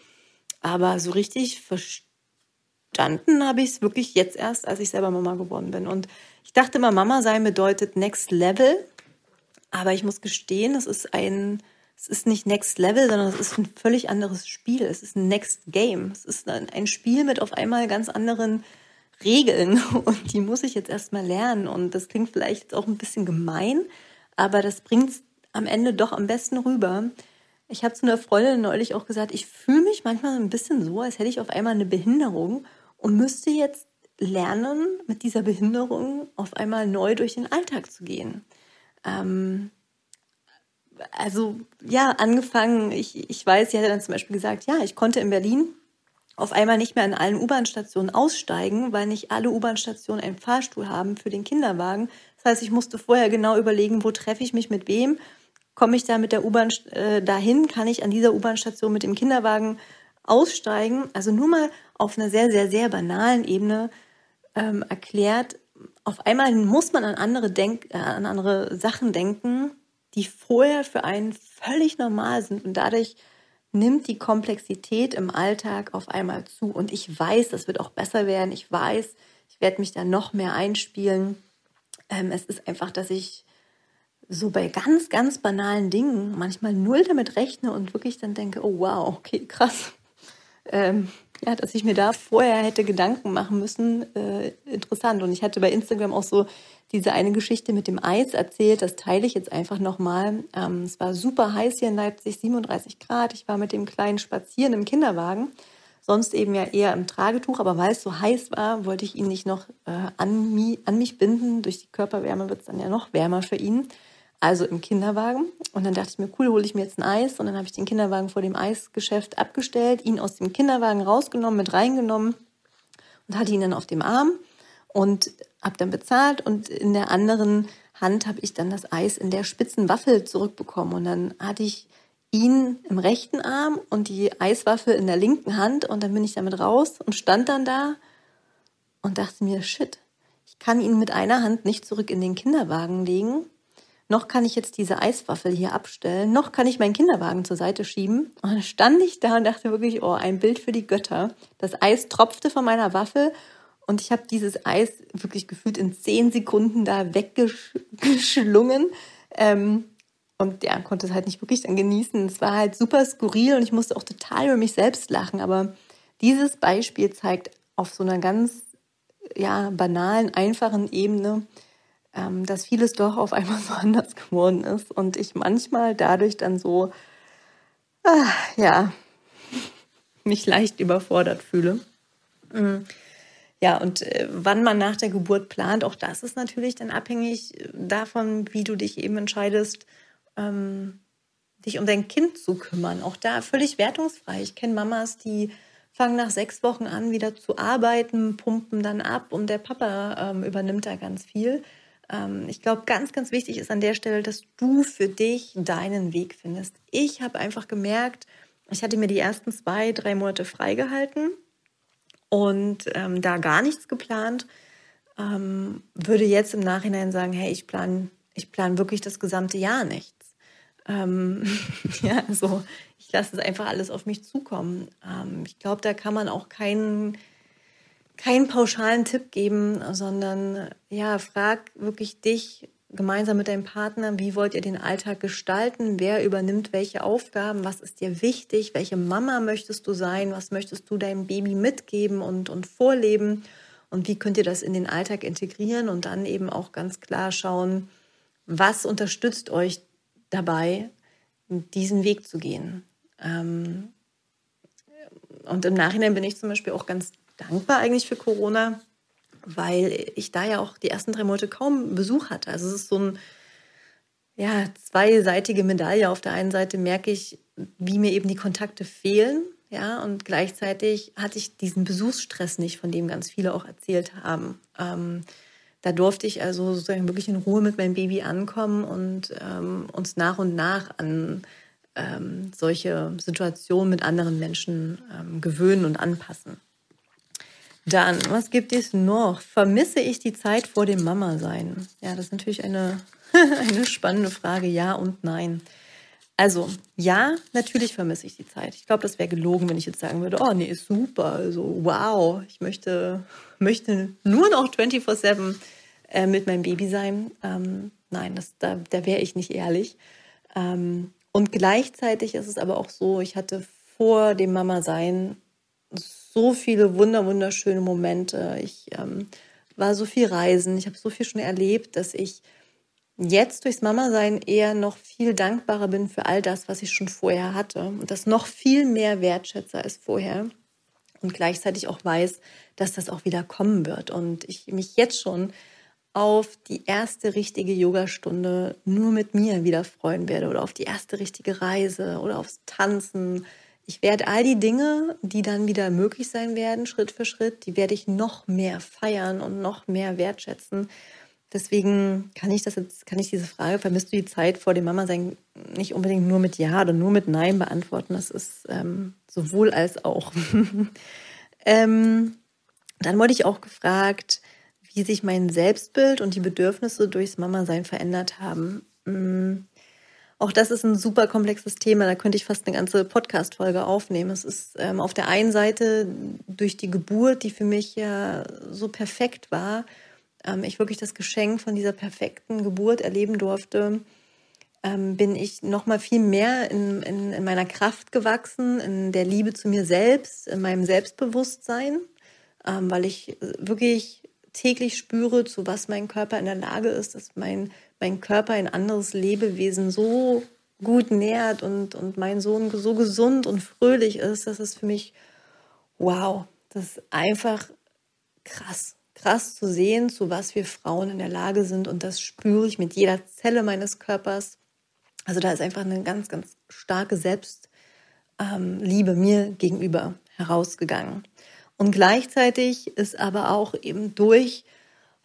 Aber so richtig verstanden habe ich es wirklich jetzt erst, als ich selber Mama geworden bin. Und ich dachte immer, Mama sein bedeutet Next Level. Aber ich muss gestehen, es ist ein, es ist nicht Next Level, sondern es ist ein völlig anderes Spiel. Es ist ein Next Game. Es ist ein Spiel mit auf einmal ganz anderen Regeln. Und die muss ich jetzt erstmal lernen. Und das klingt vielleicht auch ein bisschen gemein, aber das bringt es am Ende doch am besten rüber. Ich habe zu einer Freundin neulich auch gesagt, ich fühle mich manchmal ein bisschen so, als hätte ich auf einmal eine Behinderung und müsste jetzt lernen, mit dieser Behinderung auf einmal neu durch den Alltag zu gehen. Ähm, also ja, angefangen, ich, ich weiß, sie hatte dann zum Beispiel gesagt, ja, ich konnte in Berlin auf einmal nicht mehr an allen U-Bahn-Stationen aussteigen, weil nicht alle U-Bahn-Stationen einen Fahrstuhl haben für den Kinderwagen. Das heißt, ich musste vorher genau überlegen, wo treffe ich mich mit wem Komme ich da mit der U-Bahn äh, dahin? Kann ich an dieser U-Bahn-Station mit dem Kinderwagen aussteigen? Also nur mal auf einer sehr, sehr, sehr banalen Ebene ähm, erklärt. Auf einmal muss man an andere, Denk äh, an andere Sachen denken, die vorher für einen völlig normal sind. Und dadurch nimmt die Komplexität im Alltag auf einmal zu. Und ich weiß, das wird auch besser werden. Ich weiß, ich werde mich da noch mehr einspielen. Ähm, es ist einfach, dass ich so bei ganz, ganz banalen Dingen manchmal null damit rechne und wirklich dann denke, oh wow, okay, krass. Ähm, ja, dass ich mir da vorher hätte Gedanken machen müssen, äh, interessant. Und ich hatte bei Instagram auch so diese eine Geschichte mit dem Eis erzählt. Das teile ich jetzt einfach nochmal. Ähm, es war super heiß hier in Leipzig, 37 Grad. Ich war mit dem Kleinen spazieren im Kinderwagen. Sonst eben ja eher im Tragetuch, aber weil es so heiß war, wollte ich ihn nicht noch äh, an, mi an mich binden. Durch die Körperwärme wird es dann ja noch wärmer für ihn also im Kinderwagen. Und dann dachte ich mir, cool, hole ich mir jetzt ein Eis. Und dann habe ich den Kinderwagen vor dem Eisgeschäft abgestellt, ihn aus dem Kinderwagen rausgenommen, mit reingenommen und hatte ihn dann auf dem Arm und habe dann bezahlt. Und in der anderen Hand habe ich dann das Eis in der spitzen Waffel zurückbekommen. Und dann hatte ich ihn im rechten Arm und die Eiswaffel in der linken Hand. Und dann bin ich damit raus und stand dann da und dachte mir, shit, ich kann ihn mit einer Hand nicht zurück in den Kinderwagen legen noch kann ich jetzt diese Eiswaffel hier abstellen, noch kann ich meinen Kinderwagen zur Seite schieben. Und dann stand ich da und dachte wirklich, oh, ein Bild für die Götter. Das Eis tropfte von meiner Waffel und ich habe dieses Eis wirklich gefühlt in zehn Sekunden da weggeschlungen. Ähm, und ja, konnte es halt nicht wirklich dann genießen. Es war halt super skurril und ich musste auch total über mich selbst lachen. Aber dieses Beispiel zeigt auf so einer ganz ja, banalen, einfachen Ebene, ähm, dass vieles doch auf einmal so anders geworden ist und ich manchmal dadurch dann so, ah, ja, mich leicht überfordert fühle. Mhm. Ja, und äh, wann man nach der Geburt plant, auch das ist natürlich dann abhängig davon, wie du dich eben entscheidest, ähm, dich um dein Kind zu kümmern. Auch da völlig wertungsfrei. Ich kenne Mamas, die fangen nach sechs Wochen an, wieder zu arbeiten, pumpen dann ab und der Papa ähm, übernimmt da ganz viel. Ähm, ich glaube, ganz, ganz wichtig ist an der Stelle, dass du für dich deinen Weg findest. Ich habe einfach gemerkt, ich hatte mir die ersten zwei, drei Monate freigehalten und ähm, da gar nichts geplant. Ähm, würde jetzt im Nachhinein sagen, hey, ich plane ich plan wirklich das gesamte Jahr nichts. Ähm, ja, also ich lasse es einfach alles auf mich zukommen. Ähm, ich glaube, da kann man auch keinen keinen pauschalen Tipp geben, sondern ja, frag wirklich dich gemeinsam mit deinem Partner, wie wollt ihr den Alltag gestalten? Wer übernimmt welche Aufgaben? Was ist dir wichtig? Welche Mama möchtest du sein? Was möchtest du deinem Baby mitgeben und, und vorleben? Und wie könnt ihr das in den Alltag integrieren und dann eben auch ganz klar schauen, was unterstützt euch dabei, diesen Weg zu gehen? Ähm, und im Nachhinein bin ich zum Beispiel auch ganz dankbar eigentlich für Corona, weil ich da ja auch die ersten drei Monate kaum Besuch hatte. Also es ist so ein ja, zweiseitige Medaille. Auf der einen Seite merke ich, wie mir eben die Kontakte fehlen, ja, und gleichzeitig hatte ich diesen Besuchsstress nicht, von dem ganz viele auch erzählt haben. Ähm, da durfte ich also sozusagen wirklich in Ruhe mit meinem Baby ankommen und ähm, uns nach und nach an ähm, solche Situationen mit anderen Menschen ähm, gewöhnen und anpassen. Dann, was gibt es noch? Vermisse ich die Zeit vor dem Mama-Sein? Ja, das ist natürlich eine, eine spannende Frage. Ja und nein. Also, ja, natürlich vermisse ich die Zeit. Ich glaube, das wäre gelogen, wenn ich jetzt sagen würde, oh nee, ist super, also wow, ich möchte, möchte nur noch 24-7 äh, mit meinem Baby sein. Ähm, nein, das, da, da wäre ich nicht ehrlich. Ähm, und gleichzeitig ist es aber auch so, ich hatte vor dem Mama-Sein so viele wunder wunderschöne Momente. Ich ähm, war so viel reisen, ich habe so viel schon erlebt, dass ich jetzt durchs Mama-Sein eher noch viel dankbarer bin für all das, was ich schon vorher hatte und das noch viel mehr wertschätze als vorher und gleichzeitig auch weiß, dass das auch wieder kommen wird und ich mich jetzt schon auf die erste richtige Yogastunde nur mit mir wieder freuen werde oder auf die erste richtige Reise oder aufs Tanzen, ich werde all die Dinge, die dann wieder möglich sein werden, Schritt für Schritt, die werde ich noch mehr feiern und noch mehr wertschätzen. Deswegen kann ich das jetzt, kann ich diese Frage, vermisst du die Zeit vor dem Mama sein, nicht unbedingt nur mit Ja oder nur mit Nein beantworten. Das ist ähm, sowohl als auch. ähm, dann wurde ich auch gefragt, wie sich mein Selbstbild und die Bedürfnisse durchs Mama-Sein verändert haben. Auch das ist ein super komplexes Thema. Da könnte ich fast eine ganze Podcast-Folge aufnehmen. Es ist ähm, auf der einen Seite durch die Geburt, die für mich ja so perfekt war, ähm, ich wirklich das Geschenk von dieser perfekten Geburt erleben durfte, ähm, bin ich noch mal viel mehr in, in, in meiner Kraft gewachsen, in der Liebe zu mir selbst, in meinem Selbstbewusstsein, ähm, weil ich wirklich täglich spüre, zu was mein Körper in der Lage ist, dass mein, mein Körper ein anderes Lebewesen so gut nährt und, und mein Sohn so gesund und fröhlich ist, das ist für mich, wow, das ist einfach krass krass zu sehen, zu was wir Frauen in der Lage sind. Und das spüre ich mit jeder Zelle meines Körpers. Also da ist einfach eine ganz, ganz starke Selbstliebe ähm, mir gegenüber herausgegangen. Und gleichzeitig ist aber auch eben durch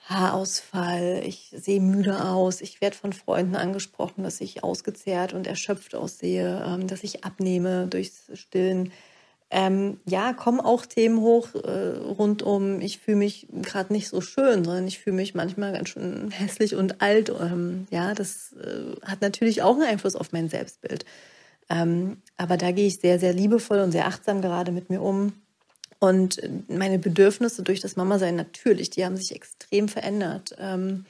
Haarausfall, ich sehe müde aus, ich werde von Freunden angesprochen, dass ich ausgezehrt und erschöpft aussehe, ähm, dass ich abnehme durchs Stillen ähm, ja, kommen auch Themen hoch äh, rund um, ich fühle mich gerade nicht so schön, sondern ich fühle mich manchmal ganz schön hässlich und alt. Ähm, ja, das äh, hat natürlich auch einen Einfluss auf mein Selbstbild. Ähm, aber da gehe ich sehr, sehr liebevoll und sehr achtsam gerade mit mir um. Und meine Bedürfnisse durch das Mama-Sein natürlich, die haben sich extrem verändert. Ähm,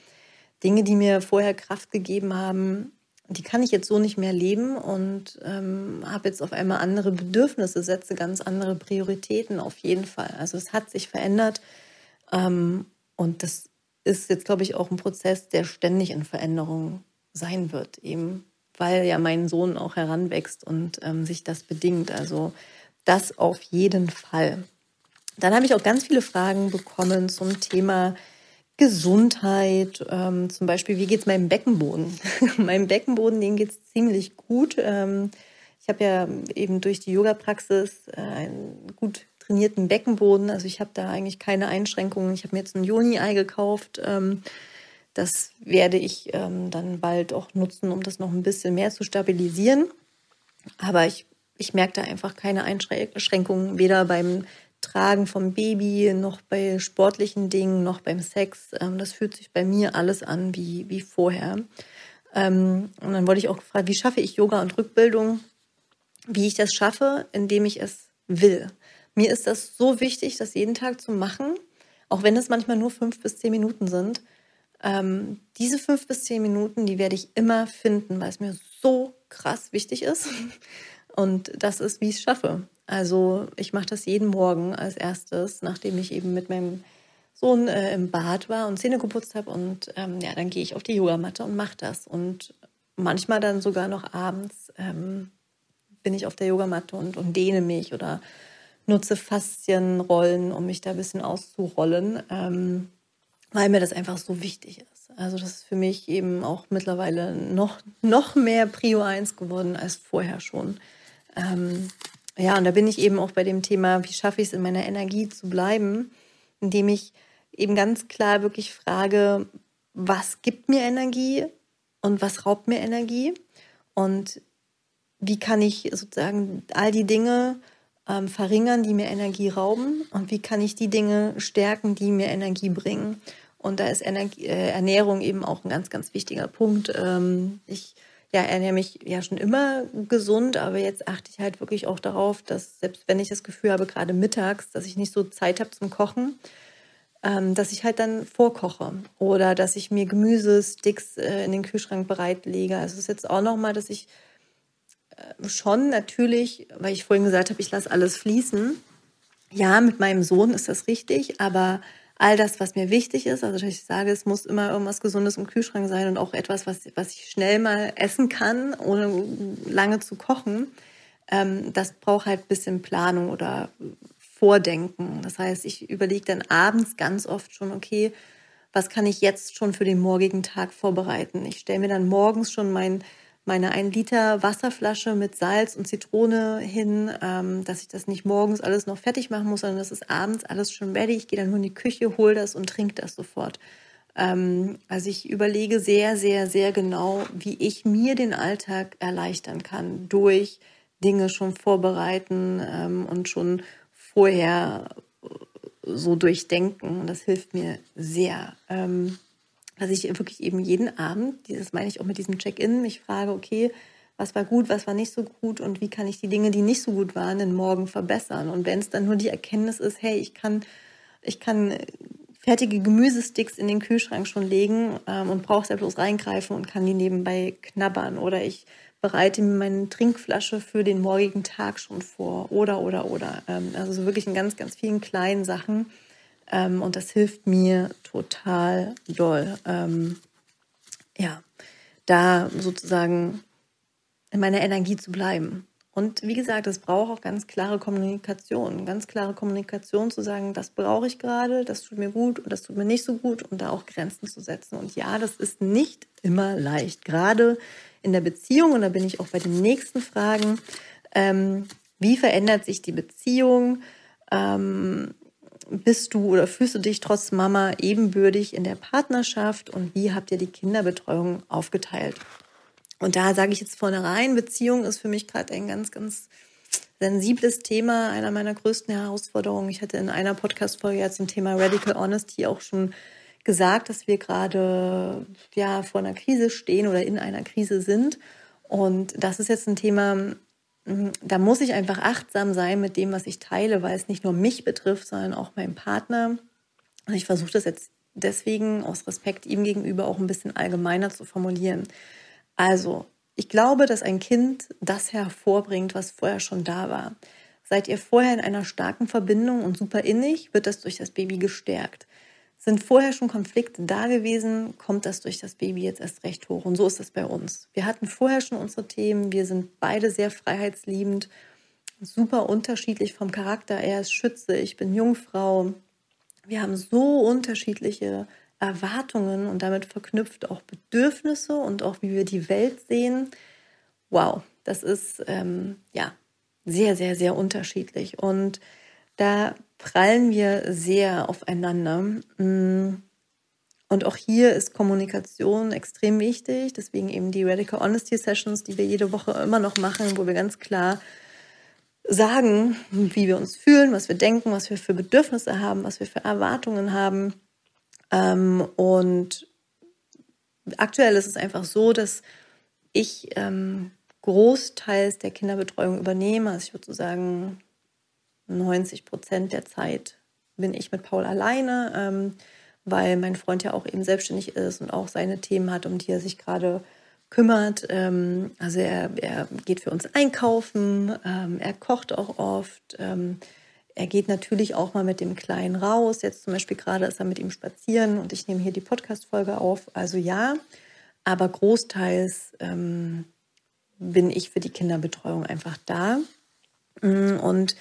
Dinge, die mir vorher Kraft gegeben haben, die kann ich jetzt so nicht mehr leben und ähm, habe jetzt auf einmal andere Bedürfnisse, setze ganz andere Prioritäten auf jeden Fall. Also es hat sich verändert ähm, und das ist jetzt, glaube ich, auch ein Prozess, der ständig in Veränderung sein wird, eben weil ja mein Sohn auch heranwächst und ähm, sich das bedingt. Also das auf jeden Fall. Dann habe ich auch ganz viele Fragen bekommen zum Thema Gesundheit, ähm, zum Beispiel, wie geht es meinem Beckenboden? meinem Beckenboden, den geht es ziemlich gut. Ähm, ich habe ja eben durch die Yoga-Praxis äh, einen gut trainierten Beckenboden. Also ich habe da eigentlich keine Einschränkungen. Ich habe mir jetzt ein Joni-Ei gekauft. Ähm, das werde ich ähm, dann bald auch nutzen, um das noch ein bisschen mehr zu stabilisieren. Aber ich, ich merke da einfach keine Einschränkungen, weder beim Tragen vom Baby, noch bei sportlichen Dingen, noch beim Sex. Ähm, das fühlt sich bei mir alles an wie, wie vorher. Ähm, und dann wurde ich auch gefragt, wie schaffe ich Yoga und Rückbildung? Wie ich das schaffe, indem ich es will. Mir ist das so wichtig, das jeden Tag zu machen, auch wenn es manchmal nur fünf bis zehn Minuten sind. Ähm, diese fünf bis zehn Minuten, die werde ich immer finden, weil es mir so krass wichtig ist. Und das ist, wie ich es schaffe. Also ich mache das jeden Morgen als erstes, nachdem ich eben mit meinem Sohn äh, im Bad war und Zähne geputzt habe. Und ähm, ja, dann gehe ich auf die Yogamatte und mache das. Und manchmal dann sogar noch abends ähm, bin ich auf der Yogamatte und, und dehne mich oder nutze Faszienrollen, um mich da ein bisschen auszurollen, ähm, weil mir das einfach so wichtig ist. Also das ist für mich eben auch mittlerweile noch, noch mehr Prio 1 geworden als vorher schon. Ähm, ja, und da bin ich eben auch bei dem Thema, wie schaffe ich es in meiner Energie zu bleiben, indem ich eben ganz klar wirklich frage, was gibt mir Energie und was raubt mir Energie und wie kann ich sozusagen all die Dinge ähm, verringern, die mir Energie rauben und wie kann ich die Dinge stärken, die mir Energie bringen. Und da ist Energie, äh, Ernährung eben auch ein ganz, ganz wichtiger Punkt. Ähm, ich ja, ernähre mich ja schon immer gesund, aber jetzt achte ich halt wirklich auch darauf, dass selbst wenn ich das Gefühl habe, gerade mittags, dass ich nicht so Zeit habe zum Kochen, ähm, dass ich halt dann vorkoche oder dass ich mir Gemüsesticks äh, in den Kühlschrank bereitlege. Also es ist jetzt auch nochmal, dass ich äh, schon natürlich, weil ich vorhin gesagt habe, ich lasse alles fließen. Ja, mit meinem Sohn ist das richtig, aber all das, was mir wichtig ist. Also ich sage, es muss immer irgendwas Gesundes im Kühlschrank sein und auch etwas, was, was ich schnell mal essen kann, ohne lange zu kochen. Ähm, das braucht halt ein bisschen Planung oder Vordenken. Das heißt, ich überlege dann abends ganz oft schon, okay, was kann ich jetzt schon für den morgigen Tag vorbereiten? Ich stelle mir dann morgens schon mein meine 1 Liter Wasserflasche mit Salz und Zitrone hin, ähm, dass ich das nicht morgens alles noch fertig machen muss, sondern das ist abends alles schon ready. Ich gehe dann nur in die Küche, hole das und trinke das sofort. Ähm, also ich überlege sehr, sehr, sehr genau, wie ich mir den Alltag erleichtern kann durch Dinge schon vorbereiten ähm, und schon vorher so durchdenken. Das hilft mir sehr. Ähm, dass ich wirklich eben jeden Abend, das meine ich auch mit diesem Check-in, mich frage, okay, was war gut, was war nicht so gut und wie kann ich die Dinge, die nicht so gut waren, den Morgen verbessern. Und wenn es dann nur die Erkenntnis ist, hey, ich kann, ich kann fertige Gemüsesticks in den Kühlschrank schon legen ähm, und brauche selbst bloß reingreifen und kann die nebenbei knabbern. Oder ich bereite mir meine Trinkflasche für den morgigen Tag schon vor. Oder, oder, oder. Ähm, also so wirklich in ganz, ganz vielen kleinen Sachen. Ähm, und das hilft mir total doll. Ähm, ja, da sozusagen in meiner Energie zu bleiben. Und wie gesagt, es braucht auch ganz klare Kommunikation. Ganz klare Kommunikation zu sagen, das brauche ich gerade, das tut mir gut und das tut mir nicht so gut und da auch Grenzen zu setzen. Und ja, das ist nicht immer leicht. Gerade in der Beziehung, und da bin ich auch bei den nächsten Fragen, ähm, wie verändert sich die Beziehung? Ähm, bist du oder fühlst du dich trotz Mama ebenbürtig in der Partnerschaft und wie habt ihr die Kinderbetreuung aufgeteilt? Und da sage ich jetzt vornherein, Beziehung ist für mich gerade ein ganz, ganz sensibles Thema, einer meiner größten Herausforderungen. Ich hatte in einer Podcast-Folge ja zum Thema Radical Honesty auch schon gesagt, dass wir gerade ja vor einer Krise stehen oder in einer Krise sind. Und das ist jetzt ein Thema, da muss ich einfach achtsam sein mit dem, was ich teile, weil es nicht nur mich betrifft, sondern auch meinen Partner. Und ich versuche das jetzt deswegen aus Respekt ihm gegenüber auch ein bisschen allgemeiner zu formulieren. Also, ich glaube, dass ein Kind das hervorbringt, was vorher schon da war. Seid ihr vorher in einer starken Verbindung und super innig, wird das durch das Baby gestärkt. Sind vorher schon Konflikte da gewesen, kommt das durch das Baby jetzt erst recht hoch. Und so ist es bei uns. Wir hatten vorher schon unsere Themen. Wir sind beide sehr freiheitsliebend, super unterschiedlich vom Charakter. Er ist Schütze, ich bin Jungfrau. Wir haben so unterschiedliche Erwartungen und damit verknüpft auch Bedürfnisse und auch wie wir die Welt sehen. Wow, das ist ähm, ja sehr, sehr, sehr unterschiedlich. Und da prallen wir sehr aufeinander. Mm. Und auch hier ist Kommunikation extrem wichtig. Deswegen eben die Radical Honesty Sessions, die wir jede Woche immer noch machen, wo wir ganz klar sagen, wie wir uns fühlen, was wir denken, was wir für Bedürfnisse haben, was wir für Erwartungen haben. Ähm, und aktuell ist es einfach so, dass ich ähm, großteils der Kinderbetreuung übernehme. Also ich würde so sagen, 90 Prozent der Zeit bin ich mit Paul alleine, ähm, weil mein Freund ja auch eben selbstständig ist und auch seine Themen hat, um die er sich gerade kümmert. Ähm, also er, er geht für uns einkaufen, ähm, er kocht auch oft. Ähm, er geht natürlich auch mal mit dem Kleinen raus. Jetzt zum Beispiel gerade ist er mit ihm spazieren und ich nehme hier die Podcast-Folge auf. Also ja, aber großteils ähm, bin ich für die Kinderbetreuung einfach da. Mm, und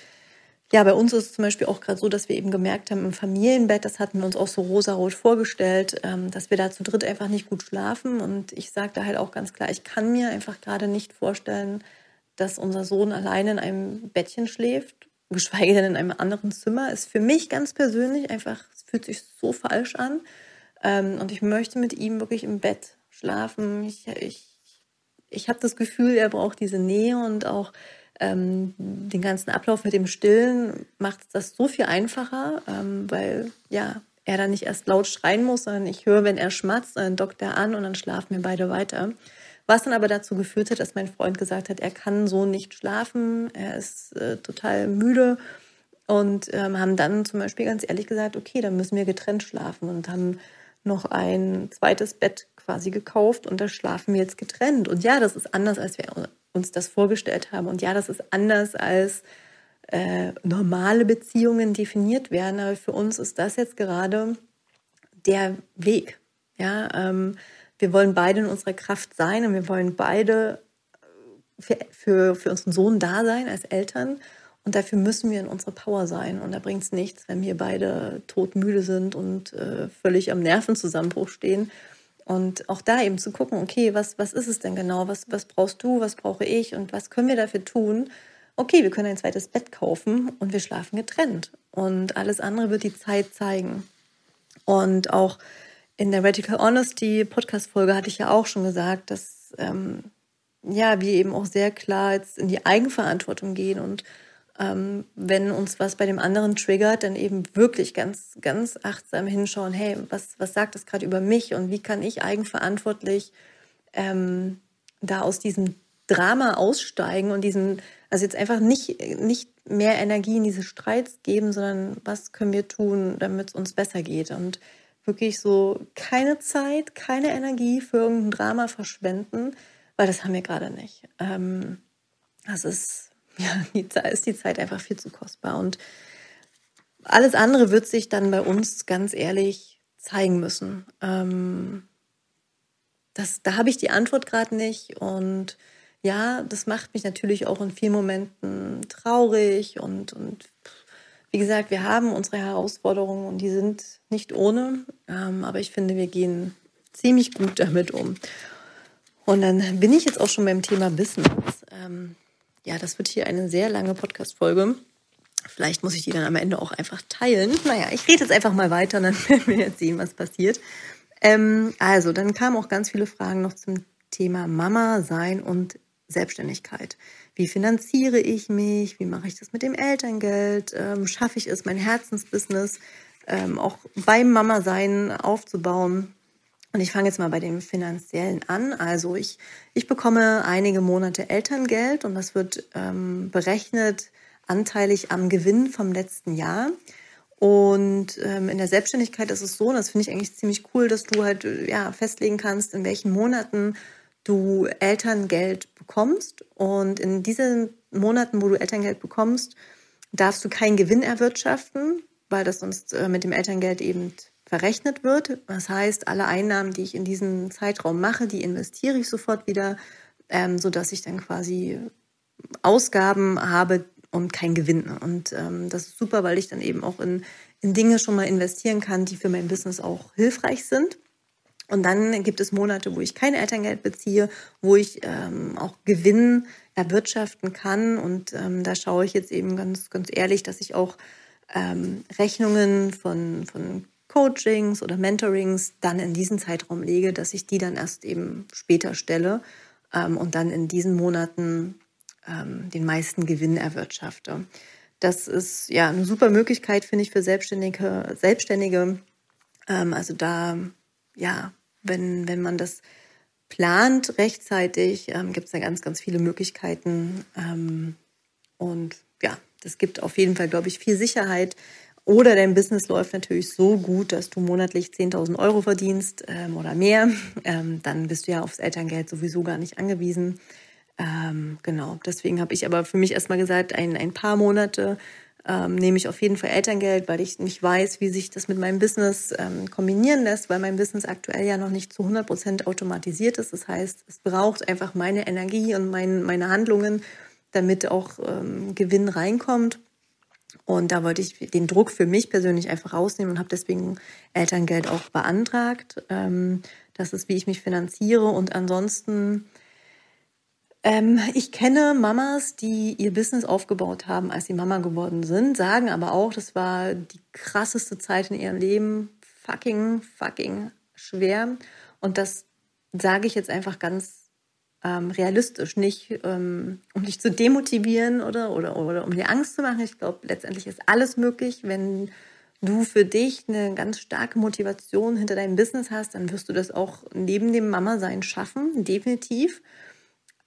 ja, bei uns ist es zum Beispiel auch gerade so, dass wir eben gemerkt haben, im Familienbett, das hatten wir uns auch so rosarot vorgestellt, ähm, dass wir da zu dritt einfach nicht gut schlafen. Und ich sage da halt auch ganz klar, ich kann mir einfach gerade nicht vorstellen, dass unser Sohn alleine in einem Bettchen schläft geschweige denn in einem anderen Zimmer, ist für mich ganz persönlich einfach, es fühlt sich so falsch an. Ähm, und ich möchte mit ihm wirklich im Bett schlafen. Ich, ich, ich habe das Gefühl, er braucht diese Nähe und auch ähm, den ganzen Ablauf mit dem Stillen macht das so viel einfacher, ähm, weil ja, er dann nicht erst laut schreien muss, sondern ich höre, wenn er schmatzt, dann dockt er an und dann schlafen wir beide weiter. Was dann aber dazu geführt hat, dass mein Freund gesagt hat, er kann so nicht schlafen, er ist äh, total müde und ähm, haben dann zum Beispiel ganz ehrlich gesagt, okay, dann müssen wir getrennt schlafen und haben noch ein zweites Bett quasi gekauft und da schlafen wir jetzt getrennt. Und ja, das ist anders, als wir uns das vorgestellt haben. Und ja, das ist anders, als äh, normale Beziehungen definiert werden. Aber für uns ist das jetzt gerade der Weg. Ja, ähm, wir wollen beide in unserer Kraft sein und wir wollen beide für, für, für unseren Sohn da sein als Eltern. Und dafür müssen wir in unserer Power sein. Und da bringt es nichts, wenn wir beide todmüde sind und äh, völlig am Nervenzusammenbruch stehen. Und auch da eben zu gucken, okay, was, was ist es denn genau? Was, was brauchst du? Was brauche ich? Und was können wir dafür tun? Okay, wir können ein zweites Bett kaufen und wir schlafen getrennt. Und alles andere wird die Zeit zeigen. Und auch in der Radical Honesty Podcast-Folge hatte ich ja auch schon gesagt, dass ähm, ja, wir eben auch sehr klar jetzt in die Eigenverantwortung gehen und ähm, wenn uns was bei dem anderen triggert, dann eben wirklich ganz, ganz achtsam hinschauen, hey, was, was sagt das gerade über mich und wie kann ich eigenverantwortlich ähm, da aus diesem Drama aussteigen und diesen, also jetzt einfach nicht, nicht mehr Energie in diese Streits geben, sondern was können wir tun, damit es uns besser geht. Und wirklich so keine Zeit, keine Energie für irgendein Drama verschwenden, weil das haben wir gerade nicht. Ähm, das ist, ja, die, ist die Zeit einfach viel zu kostbar. Und alles andere wird sich dann bei uns ganz ehrlich zeigen müssen. Ähm, das, da habe ich die Antwort gerade nicht. Und ja, das macht mich natürlich auch in vielen Momenten traurig und, und wie gesagt, wir haben unsere Herausforderungen und die sind nicht ohne, ähm, aber ich finde, wir gehen ziemlich gut damit um. Und dann bin ich jetzt auch schon beim Thema Business. Ähm, ja, das wird hier eine sehr lange Podcast-Folge. Vielleicht muss ich die dann am Ende auch einfach teilen. Naja, ich rede jetzt einfach mal weiter, dann werden wir jetzt sehen, was passiert. Ähm, also, dann kamen auch ganz viele Fragen noch zum Thema Mama sein und Selbstständigkeit. Wie finanziere ich mich? Wie mache ich das mit dem Elterngeld? Ähm, schaffe ich es, mein Herzensbusiness ähm, auch beim Mama-Sein aufzubauen? Und ich fange jetzt mal bei dem Finanziellen an. Also ich, ich bekomme einige Monate Elterngeld und das wird ähm, berechnet anteilig am Gewinn vom letzten Jahr. Und ähm, in der Selbstständigkeit ist es so, und das finde ich eigentlich ziemlich cool, dass du halt ja, festlegen kannst, in welchen Monaten du Elterngeld bekommst. Und in diesen Monaten, wo du Elterngeld bekommst, darfst du keinen Gewinn erwirtschaften, weil das sonst äh, mit dem Elterngeld eben verrechnet wird. Das heißt, alle Einnahmen, die ich in diesem Zeitraum mache, die investiere ich sofort wieder, ähm, sodass ich dann quasi Ausgaben habe und kein Gewinn. Und ähm, das ist super, weil ich dann eben auch in, in Dinge schon mal investieren kann, die für mein Business auch hilfreich sind. Und dann gibt es Monate, wo ich kein Elterngeld beziehe, wo ich ähm, auch Gewinn erwirtschaften kann. Und ähm, da schaue ich jetzt eben ganz, ganz ehrlich, dass ich auch ähm, Rechnungen von, von Coachings oder Mentorings dann in diesen Zeitraum lege, dass ich die dann erst eben später stelle ähm, und dann in diesen Monaten ähm, den meisten Gewinn erwirtschafte. Das ist ja eine super Möglichkeit, finde ich, für Selbstständige. Selbstständige. Ähm, also da ja wenn, wenn man das plant rechtzeitig, ähm, gibt es da ganz, ganz viele Möglichkeiten. Ähm, und ja, das gibt auf jeden Fall, glaube ich, viel Sicherheit. Oder dein Business läuft natürlich so gut, dass du monatlich 10.000 Euro verdienst ähm, oder mehr. Ähm, dann bist du ja aufs Elterngeld sowieso gar nicht angewiesen. Ähm, genau, deswegen habe ich aber für mich erstmal gesagt, ein, ein paar Monate ähm, nehme ich auf jeden Fall Elterngeld, weil ich nicht weiß, wie sich das mit meinem Business ähm, kombinieren lässt, weil mein Business aktuell ja noch nicht zu 100 Prozent automatisiert ist. Das heißt, es braucht einfach meine Energie und mein, meine Handlungen, damit auch ähm, Gewinn reinkommt. Und da wollte ich den Druck für mich persönlich einfach rausnehmen und habe deswegen Elterngeld auch beantragt. Ähm, das ist, wie ich mich finanziere. Und ansonsten ähm, ich kenne Mamas, die ihr Business aufgebaut haben, als sie Mama geworden sind, sagen aber auch, das war die krasseste Zeit in ihrem Leben. Fucking, fucking schwer. Und das sage ich jetzt einfach ganz ähm, realistisch, nicht ähm, um dich zu demotivieren oder, oder, oder um dir Angst zu machen. Ich glaube, letztendlich ist alles möglich, wenn du für dich eine ganz starke Motivation hinter deinem Business hast, dann wirst du das auch neben dem Mama-Sein schaffen, definitiv.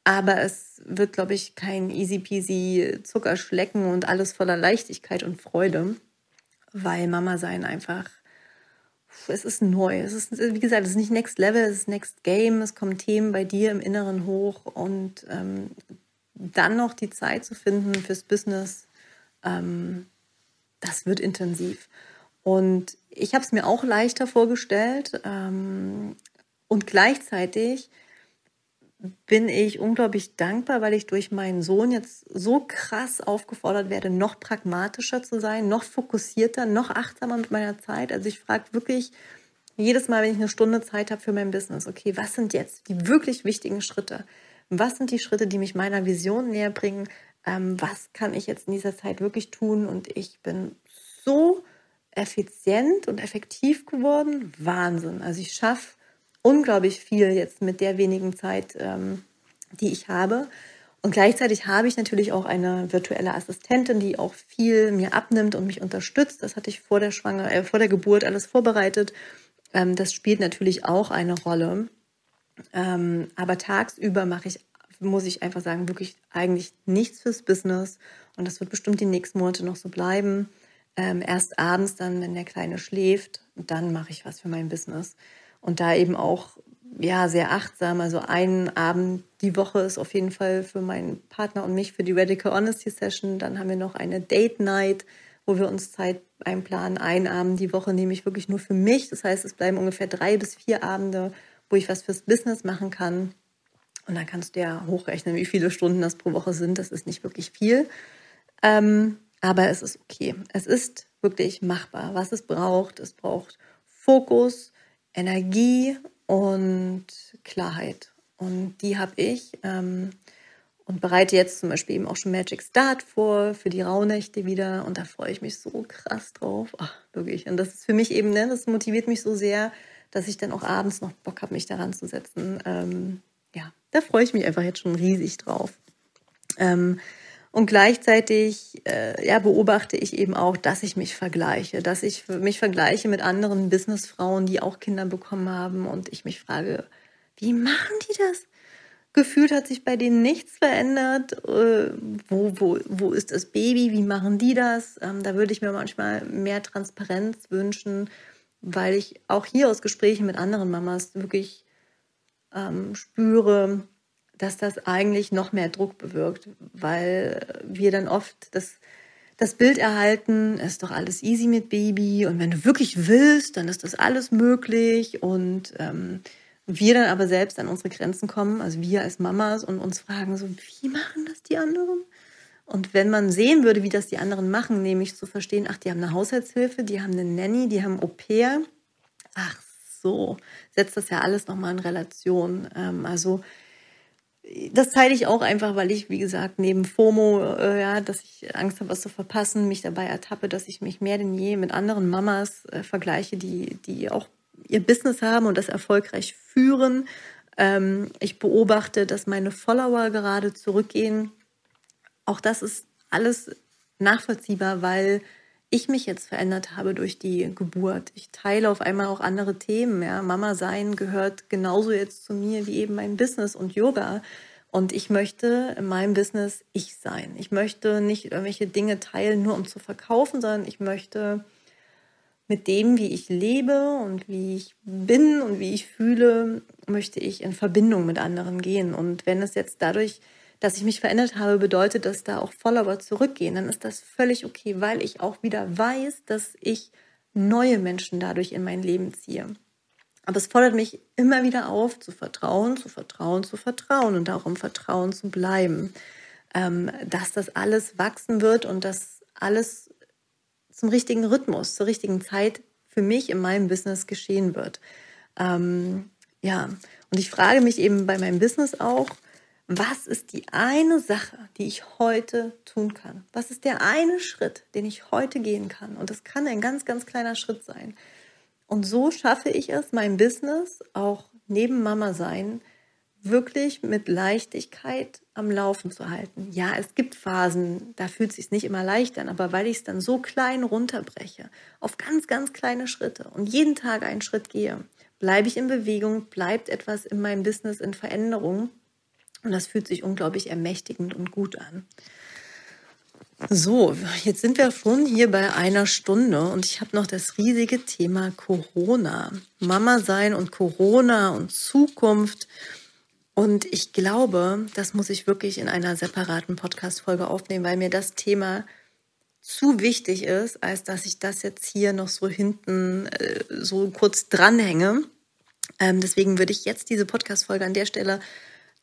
Aber es wird, glaube ich, kein easy peasy Zuckerschlecken und alles voller Leichtigkeit und Freude, weil Mama sein einfach, es ist neu. Es ist, wie gesagt, es ist nicht Next Level, es ist Next Game. Es kommen Themen bei dir im Inneren hoch und ähm, dann noch die Zeit zu finden fürs Business, ähm, das wird intensiv. Und ich habe es mir auch leichter vorgestellt ähm, und gleichzeitig bin ich unglaublich dankbar, weil ich durch meinen Sohn jetzt so krass aufgefordert werde, noch pragmatischer zu sein, noch fokussierter, noch achtsamer mit meiner Zeit. Also ich frage wirklich jedes Mal, wenn ich eine Stunde Zeit habe für mein Business, okay, was sind jetzt die wirklich wichtigen Schritte? Was sind die Schritte, die mich meiner Vision näher bringen? Ähm, was kann ich jetzt in dieser Zeit wirklich tun? Und ich bin so effizient und effektiv geworden. Wahnsinn. Also ich schaffe unglaublich viel jetzt mit der wenigen Zeit, ähm, die ich habe. Und gleichzeitig habe ich natürlich auch eine virtuelle Assistentin, die auch viel mir abnimmt und mich unterstützt. Das hatte ich vor der Schwanger, äh, vor der Geburt alles vorbereitet. Ähm, das spielt natürlich auch eine Rolle. Ähm, aber tagsüber mache ich muss ich einfach sagen, wirklich eigentlich nichts fürs Business. Und das wird bestimmt die nächsten Monate noch so bleiben. Ähm, erst abends dann, wenn der Kleine schläft, dann mache ich was für mein Business. Und da eben auch ja sehr achtsam. Also einen Abend die Woche ist auf jeden Fall für meinen Partner und mich für die Radical Honesty Session. Dann haben wir noch eine Date Night, wo wir uns Zeit einplanen. Einen Abend die Woche nehme ich wirklich nur für mich. Das heißt, es bleiben ungefähr drei bis vier Abende, wo ich was fürs Business machen kann. Und dann kannst du ja hochrechnen, wie viele Stunden das pro Woche sind. Das ist nicht wirklich viel. Ähm, aber es ist okay. Es ist wirklich machbar. Was es braucht, es braucht Fokus, Energie und Klarheit. Und die habe ich ähm, und bereite jetzt zum Beispiel eben auch schon Magic Start vor für die Rauhnächte wieder. Und da freue ich mich so krass drauf. Ach, wirklich. Und das ist für mich eben, ne, das motiviert mich so sehr, dass ich dann auch abends noch Bock habe, mich daran zu setzen. Ähm, ja, da freue ich mich einfach jetzt schon riesig drauf. Ähm, und gleichzeitig äh, ja, beobachte ich eben auch, dass ich mich vergleiche, dass ich mich vergleiche mit anderen Businessfrauen, die auch Kinder bekommen haben. Und ich mich frage, wie machen die das? Gefühlt hat sich bei denen nichts verändert. Äh, wo, wo, wo ist das Baby? Wie machen die das? Ähm, da würde ich mir manchmal mehr Transparenz wünschen, weil ich auch hier aus Gesprächen mit anderen Mamas wirklich ähm, spüre, dass das eigentlich noch mehr Druck bewirkt, weil wir dann oft das, das Bild erhalten, ist doch alles easy mit Baby und wenn du wirklich willst, dann ist das alles möglich und ähm, wir dann aber selbst an unsere Grenzen kommen, also wir als Mamas und uns fragen so, wie machen das die anderen? Und wenn man sehen würde, wie das die anderen machen, nämlich zu verstehen, ach, die haben eine Haushaltshilfe, die haben eine Nanny, die haben Au pair, ach so, setzt das ja alles nochmal in Relation. Ähm, also das teile ich auch einfach, weil ich, wie gesagt, neben FOMO, äh, ja, dass ich Angst habe, was zu verpassen, mich dabei ertappe, dass ich mich mehr denn je mit anderen Mamas äh, vergleiche, die, die auch ihr Business haben und das erfolgreich führen. Ähm, ich beobachte, dass meine Follower gerade zurückgehen. Auch das ist alles nachvollziehbar, weil ich mich jetzt verändert habe durch die Geburt. Ich teile auf einmal auch andere Themen. Ja. Mama sein gehört genauso jetzt zu mir wie eben mein Business und Yoga. Und ich möchte in meinem Business ich sein. Ich möchte nicht irgendwelche Dinge teilen, nur um zu verkaufen, sondern ich möchte mit dem, wie ich lebe und wie ich bin und wie ich fühle, möchte ich in Verbindung mit anderen gehen. Und wenn es jetzt dadurch dass ich mich verändert habe, bedeutet, dass da auch Follower zurückgehen, dann ist das völlig okay, weil ich auch wieder weiß, dass ich neue Menschen dadurch in mein Leben ziehe. Aber es fordert mich immer wieder auf, zu vertrauen, zu vertrauen, zu vertrauen und darum Vertrauen zu bleiben, ähm, dass das alles wachsen wird und dass alles zum richtigen Rhythmus, zur richtigen Zeit für mich in meinem Business geschehen wird. Ähm, ja, und ich frage mich eben bei meinem Business auch, was ist die eine Sache, die ich heute tun kann? Was ist der eine Schritt, den ich heute gehen kann? Und das kann ein ganz, ganz kleiner Schritt sein. Und so schaffe ich es, mein Business auch neben Mama sein wirklich mit Leichtigkeit am Laufen zu halten. Ja, es gibt Phasen, da fühlt es sich nicht immer leicht an, aber weil ich es dann so klein runterbreche, auf ganz, ganz kleine Schritte und jeden Tag einen Schritt gehe, bleibe ich in Bewegung, bleibt etwas in meinem Business in Veränderung und das fühlt sich unglaublich ermächtigend und gut an. So, jetzt sind wir schon hier bei einer Stunde und ich habe noch das riesige Thema Corona. Mama sein und Corona und Zukunft. Und ich glaube, das muss ich wirklich in einer separaten Podcast-Folge aufnehmen, weil mir das Thema zu wichtig ist, als dass ich das jetzt hier noch so hinten äh, so kurz dranhänge. Ähm, deswegen würde ich jetzt diese Podcast-Folge an der Stelle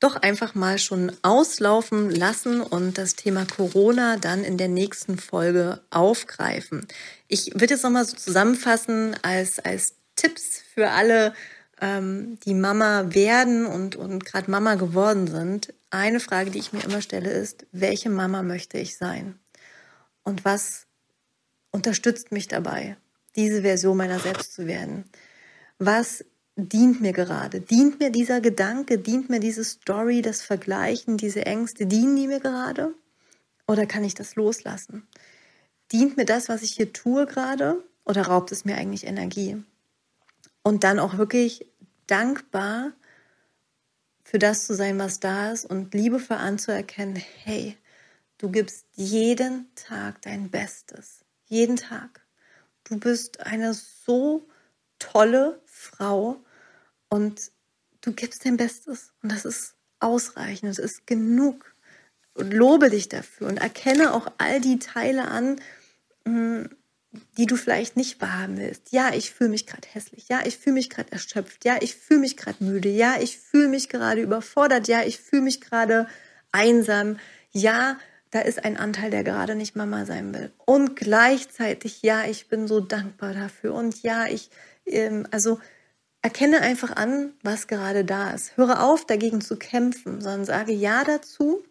doch einfach mal schon auslaufen lassen und das Thema Corona dann in der nächsten Folge aufgreifen. Ich würde jetzt nochmal so zusammenfassen als, als Tipps für alle, ähm, die Mama werden und, und gerade Mama geworden sind. Eine Frage, die ich mir immer stelle, ist, welche Mama möchte ich sein? Und was unterstützt mich dabei, diese Version meiner selbst zu werden? Was dient mir gerade? Dient mir dieser Gedanke, dient mir diese Story, das Vergleichen, diese Ängste, dienen die mir gerade? Oder kann ich das loslassen? Dient mir das, was ich hier tue gerade? Oder raubt es mir eigentlich Energie? Und dann auch wirklich dankbar für das zu sein, was da ist und liebevoll anzuerkennen, hey, du gibst jeden Tag dein Bestes. Jeden Tag. Du bist eine so tolle Frau und du gibst dein Bestes. Und das ist ausreichend, es ist genug. Und lobe dich dafür und erkenne auch all die Teile an, mm, die du vielleicht nicht wahrhaben willst. Ja, ich fühle mich gerade hässlich. Ja, ich fühle mich gerade erschöpft. Ja, ich fühle mich gerade müde. Ja, ich fühle mich gerade überfordert. Ja, ich fühle mich gerade einsam. Ja, da ist ein Anteil, der gerade nicht Mama sein will. Und gleichzeitig, ja, ich bin so dankbar dafür. Und ja, ich, ähm, also erkenne einfach an, was gerade da ist. Höre auf, dagegen zu kämpfen, sondern sage Ja dazu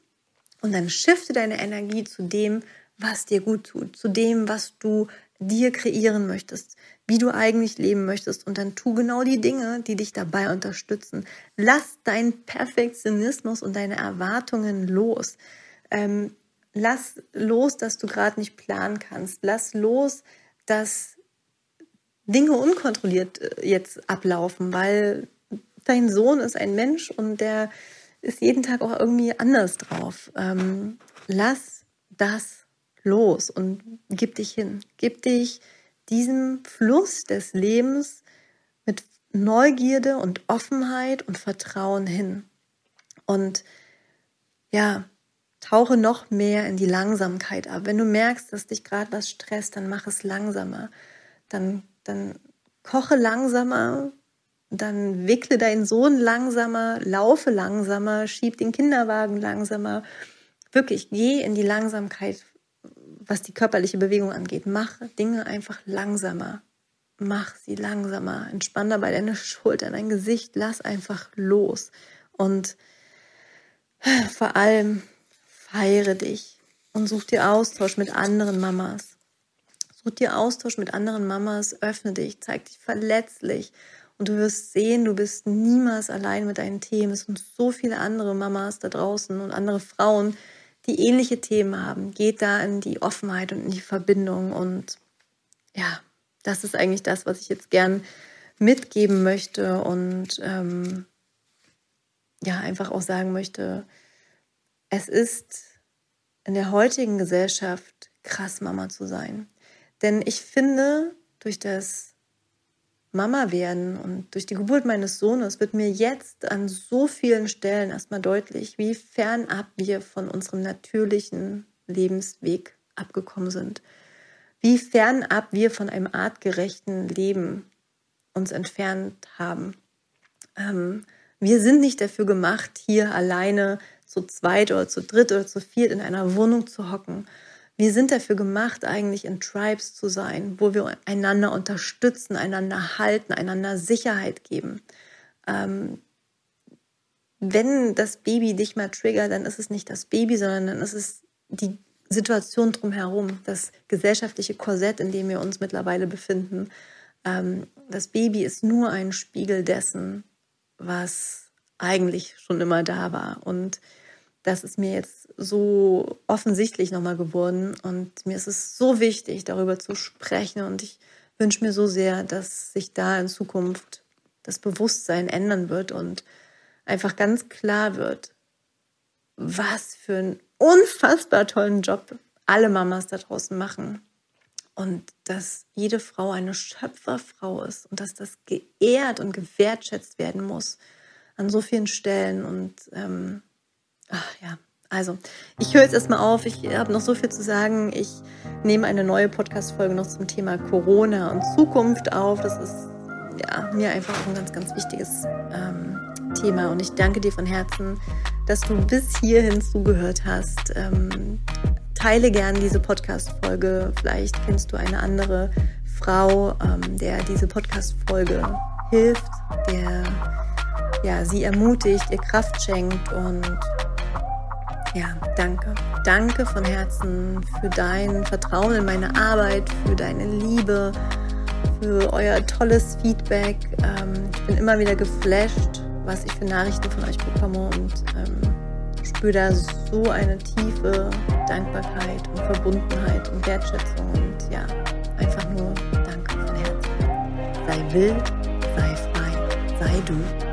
und dann shifte deine Energie zu dem, was dir gut tut, zu dem, was du dir kreieren möchtest, wie du eigentlich leben möchtest. Und dann tu genau die Dinge, die dich dabei unterstützen. Lass deinen Perfektionismus und deine Erwartungen los. Ähm, lass los, dass du gerade nicht planen kannst. Lass los, dass Dinge unkontrolliert äh, jetzt ablaufen, weil dein Sohn ist ein Mensch und der ist jeden Tag auch irgendwie anders drauf. Ähm, lass das los und gib dich hin. Gib dich diesem Fluss des Lebens mit Neugierde und Offenheit und Vertrauen hin. Und ja, tauche noch mehr in die Langsamkeit ab. Wenn du merkst, dass dich gerade was stresst, dann mach es langsamer. Dann, dann koche langsamer, dann wickle deinen Sohn langsamer, laufe langsamer, schieb den Kinderwagen langsamer. Wirklich, geh in die Langsamkeit was die körperliche Bewegung angeht. Mach Dinge einfach langsamer. Mach sie langsamer. Entspann dabei deine Schultern, dein Gesicht. Lass einfach los. Und vor allem feiere dich und such dir Austausch mit anderen Mamas. Such dir Austausch mit anderen Mamas, öffne dich, zeig dich verletzlich und du wirst sehen, du bist niemals allein mit deinen Themen. Es sind so viele andere Mamas da draußen und andere Frauen, die ähnliche Themen haben. Geht da in die Offenheit und in die Verbindung. Und ja, das ist eigentlich das, was ich jetzt gern mitgeben möchte und ähm, ja, einfach auch sagen möchte, es ist in der heutigen Gesellschaft krass, Mama zu sein. Denn ich finde, durch das Mama werden und durch die Geburt meines Sohnes wird mir jetzt an so vielen Stellen erstmal deutlich, wie fernab wir von unserem natürlichen Lebensweg abgekommen sind. Wie fernab wir von einem artgerechten Leben uns entfernt haben. Ähm, wir sind nicht dafür gemacht, hier alleine zu zweit oder zu dritt oder zu viert in einer Wohnung zu hocken wir sind dafür gemacht, eigentlich in Tribes zu sein, wo wir einander unterstützen, einander halten, einander Sicherheit geben. Ähm, wenn das Baby dich mal triggert, dann ist es nicht das Baby, sondern dann ist es die Situation drumherum, das gesellschaftliche Korsett, in dem wir uns mittlerweile befinden. Ähm, das Baby ist nur ein Spiegel dessen, was eigentlich schon immer da war. Und das ist mir jetzt so offensichtlich nochmal geworden. Und mir ist es so wichtig, darüber zu sprechen. Und ich wünsche mir so sehr, dass sich da in Zukunft das Bewusstsein ändern wird und einfach ganz klar wird, was für einen unfassbar tollen Job alle Mamas da draußen machen. Und dass jede Frau eine Schöpferfrau ist und dass das geehrt und gewertschätzt werden muss an so vielen Stellen. Und ähm, Ach ja, also ich höre jetzt erstmal auf. Ich habe noch so viel zu sagen. Ich nehme eine neue Podcast-Folge noch zum Thema Corona und Zukunft auf. Das ist ja, mir einfach ein ganz, ganz wichtiges ähm, Thema. Und ich danke dir von Herzen, dass du bis hierhin zugehört hast. Ähm, teile gerne diese Podcast-Folge. Vielleicht kennst du eine andere Frau, ähm, der diese Podcast-Folge hilft, der ja, sie ermutigt, ihr Kraft schenkt und ja, danke. Danke von Herzen für dein Vertrauen in meine Arbeit, für deine Liebe, für euer tolles Feedback. Ähm, ich bin immer wieder geflasht, was ich für Nachrichten von euch bekomme und ähm, spüre da so eine tiefe Dankbarkeit und Verbundenheit und Wertschätzung und ja, einfach nur Danke von Herzen. Sei wild, sei frei, sei du.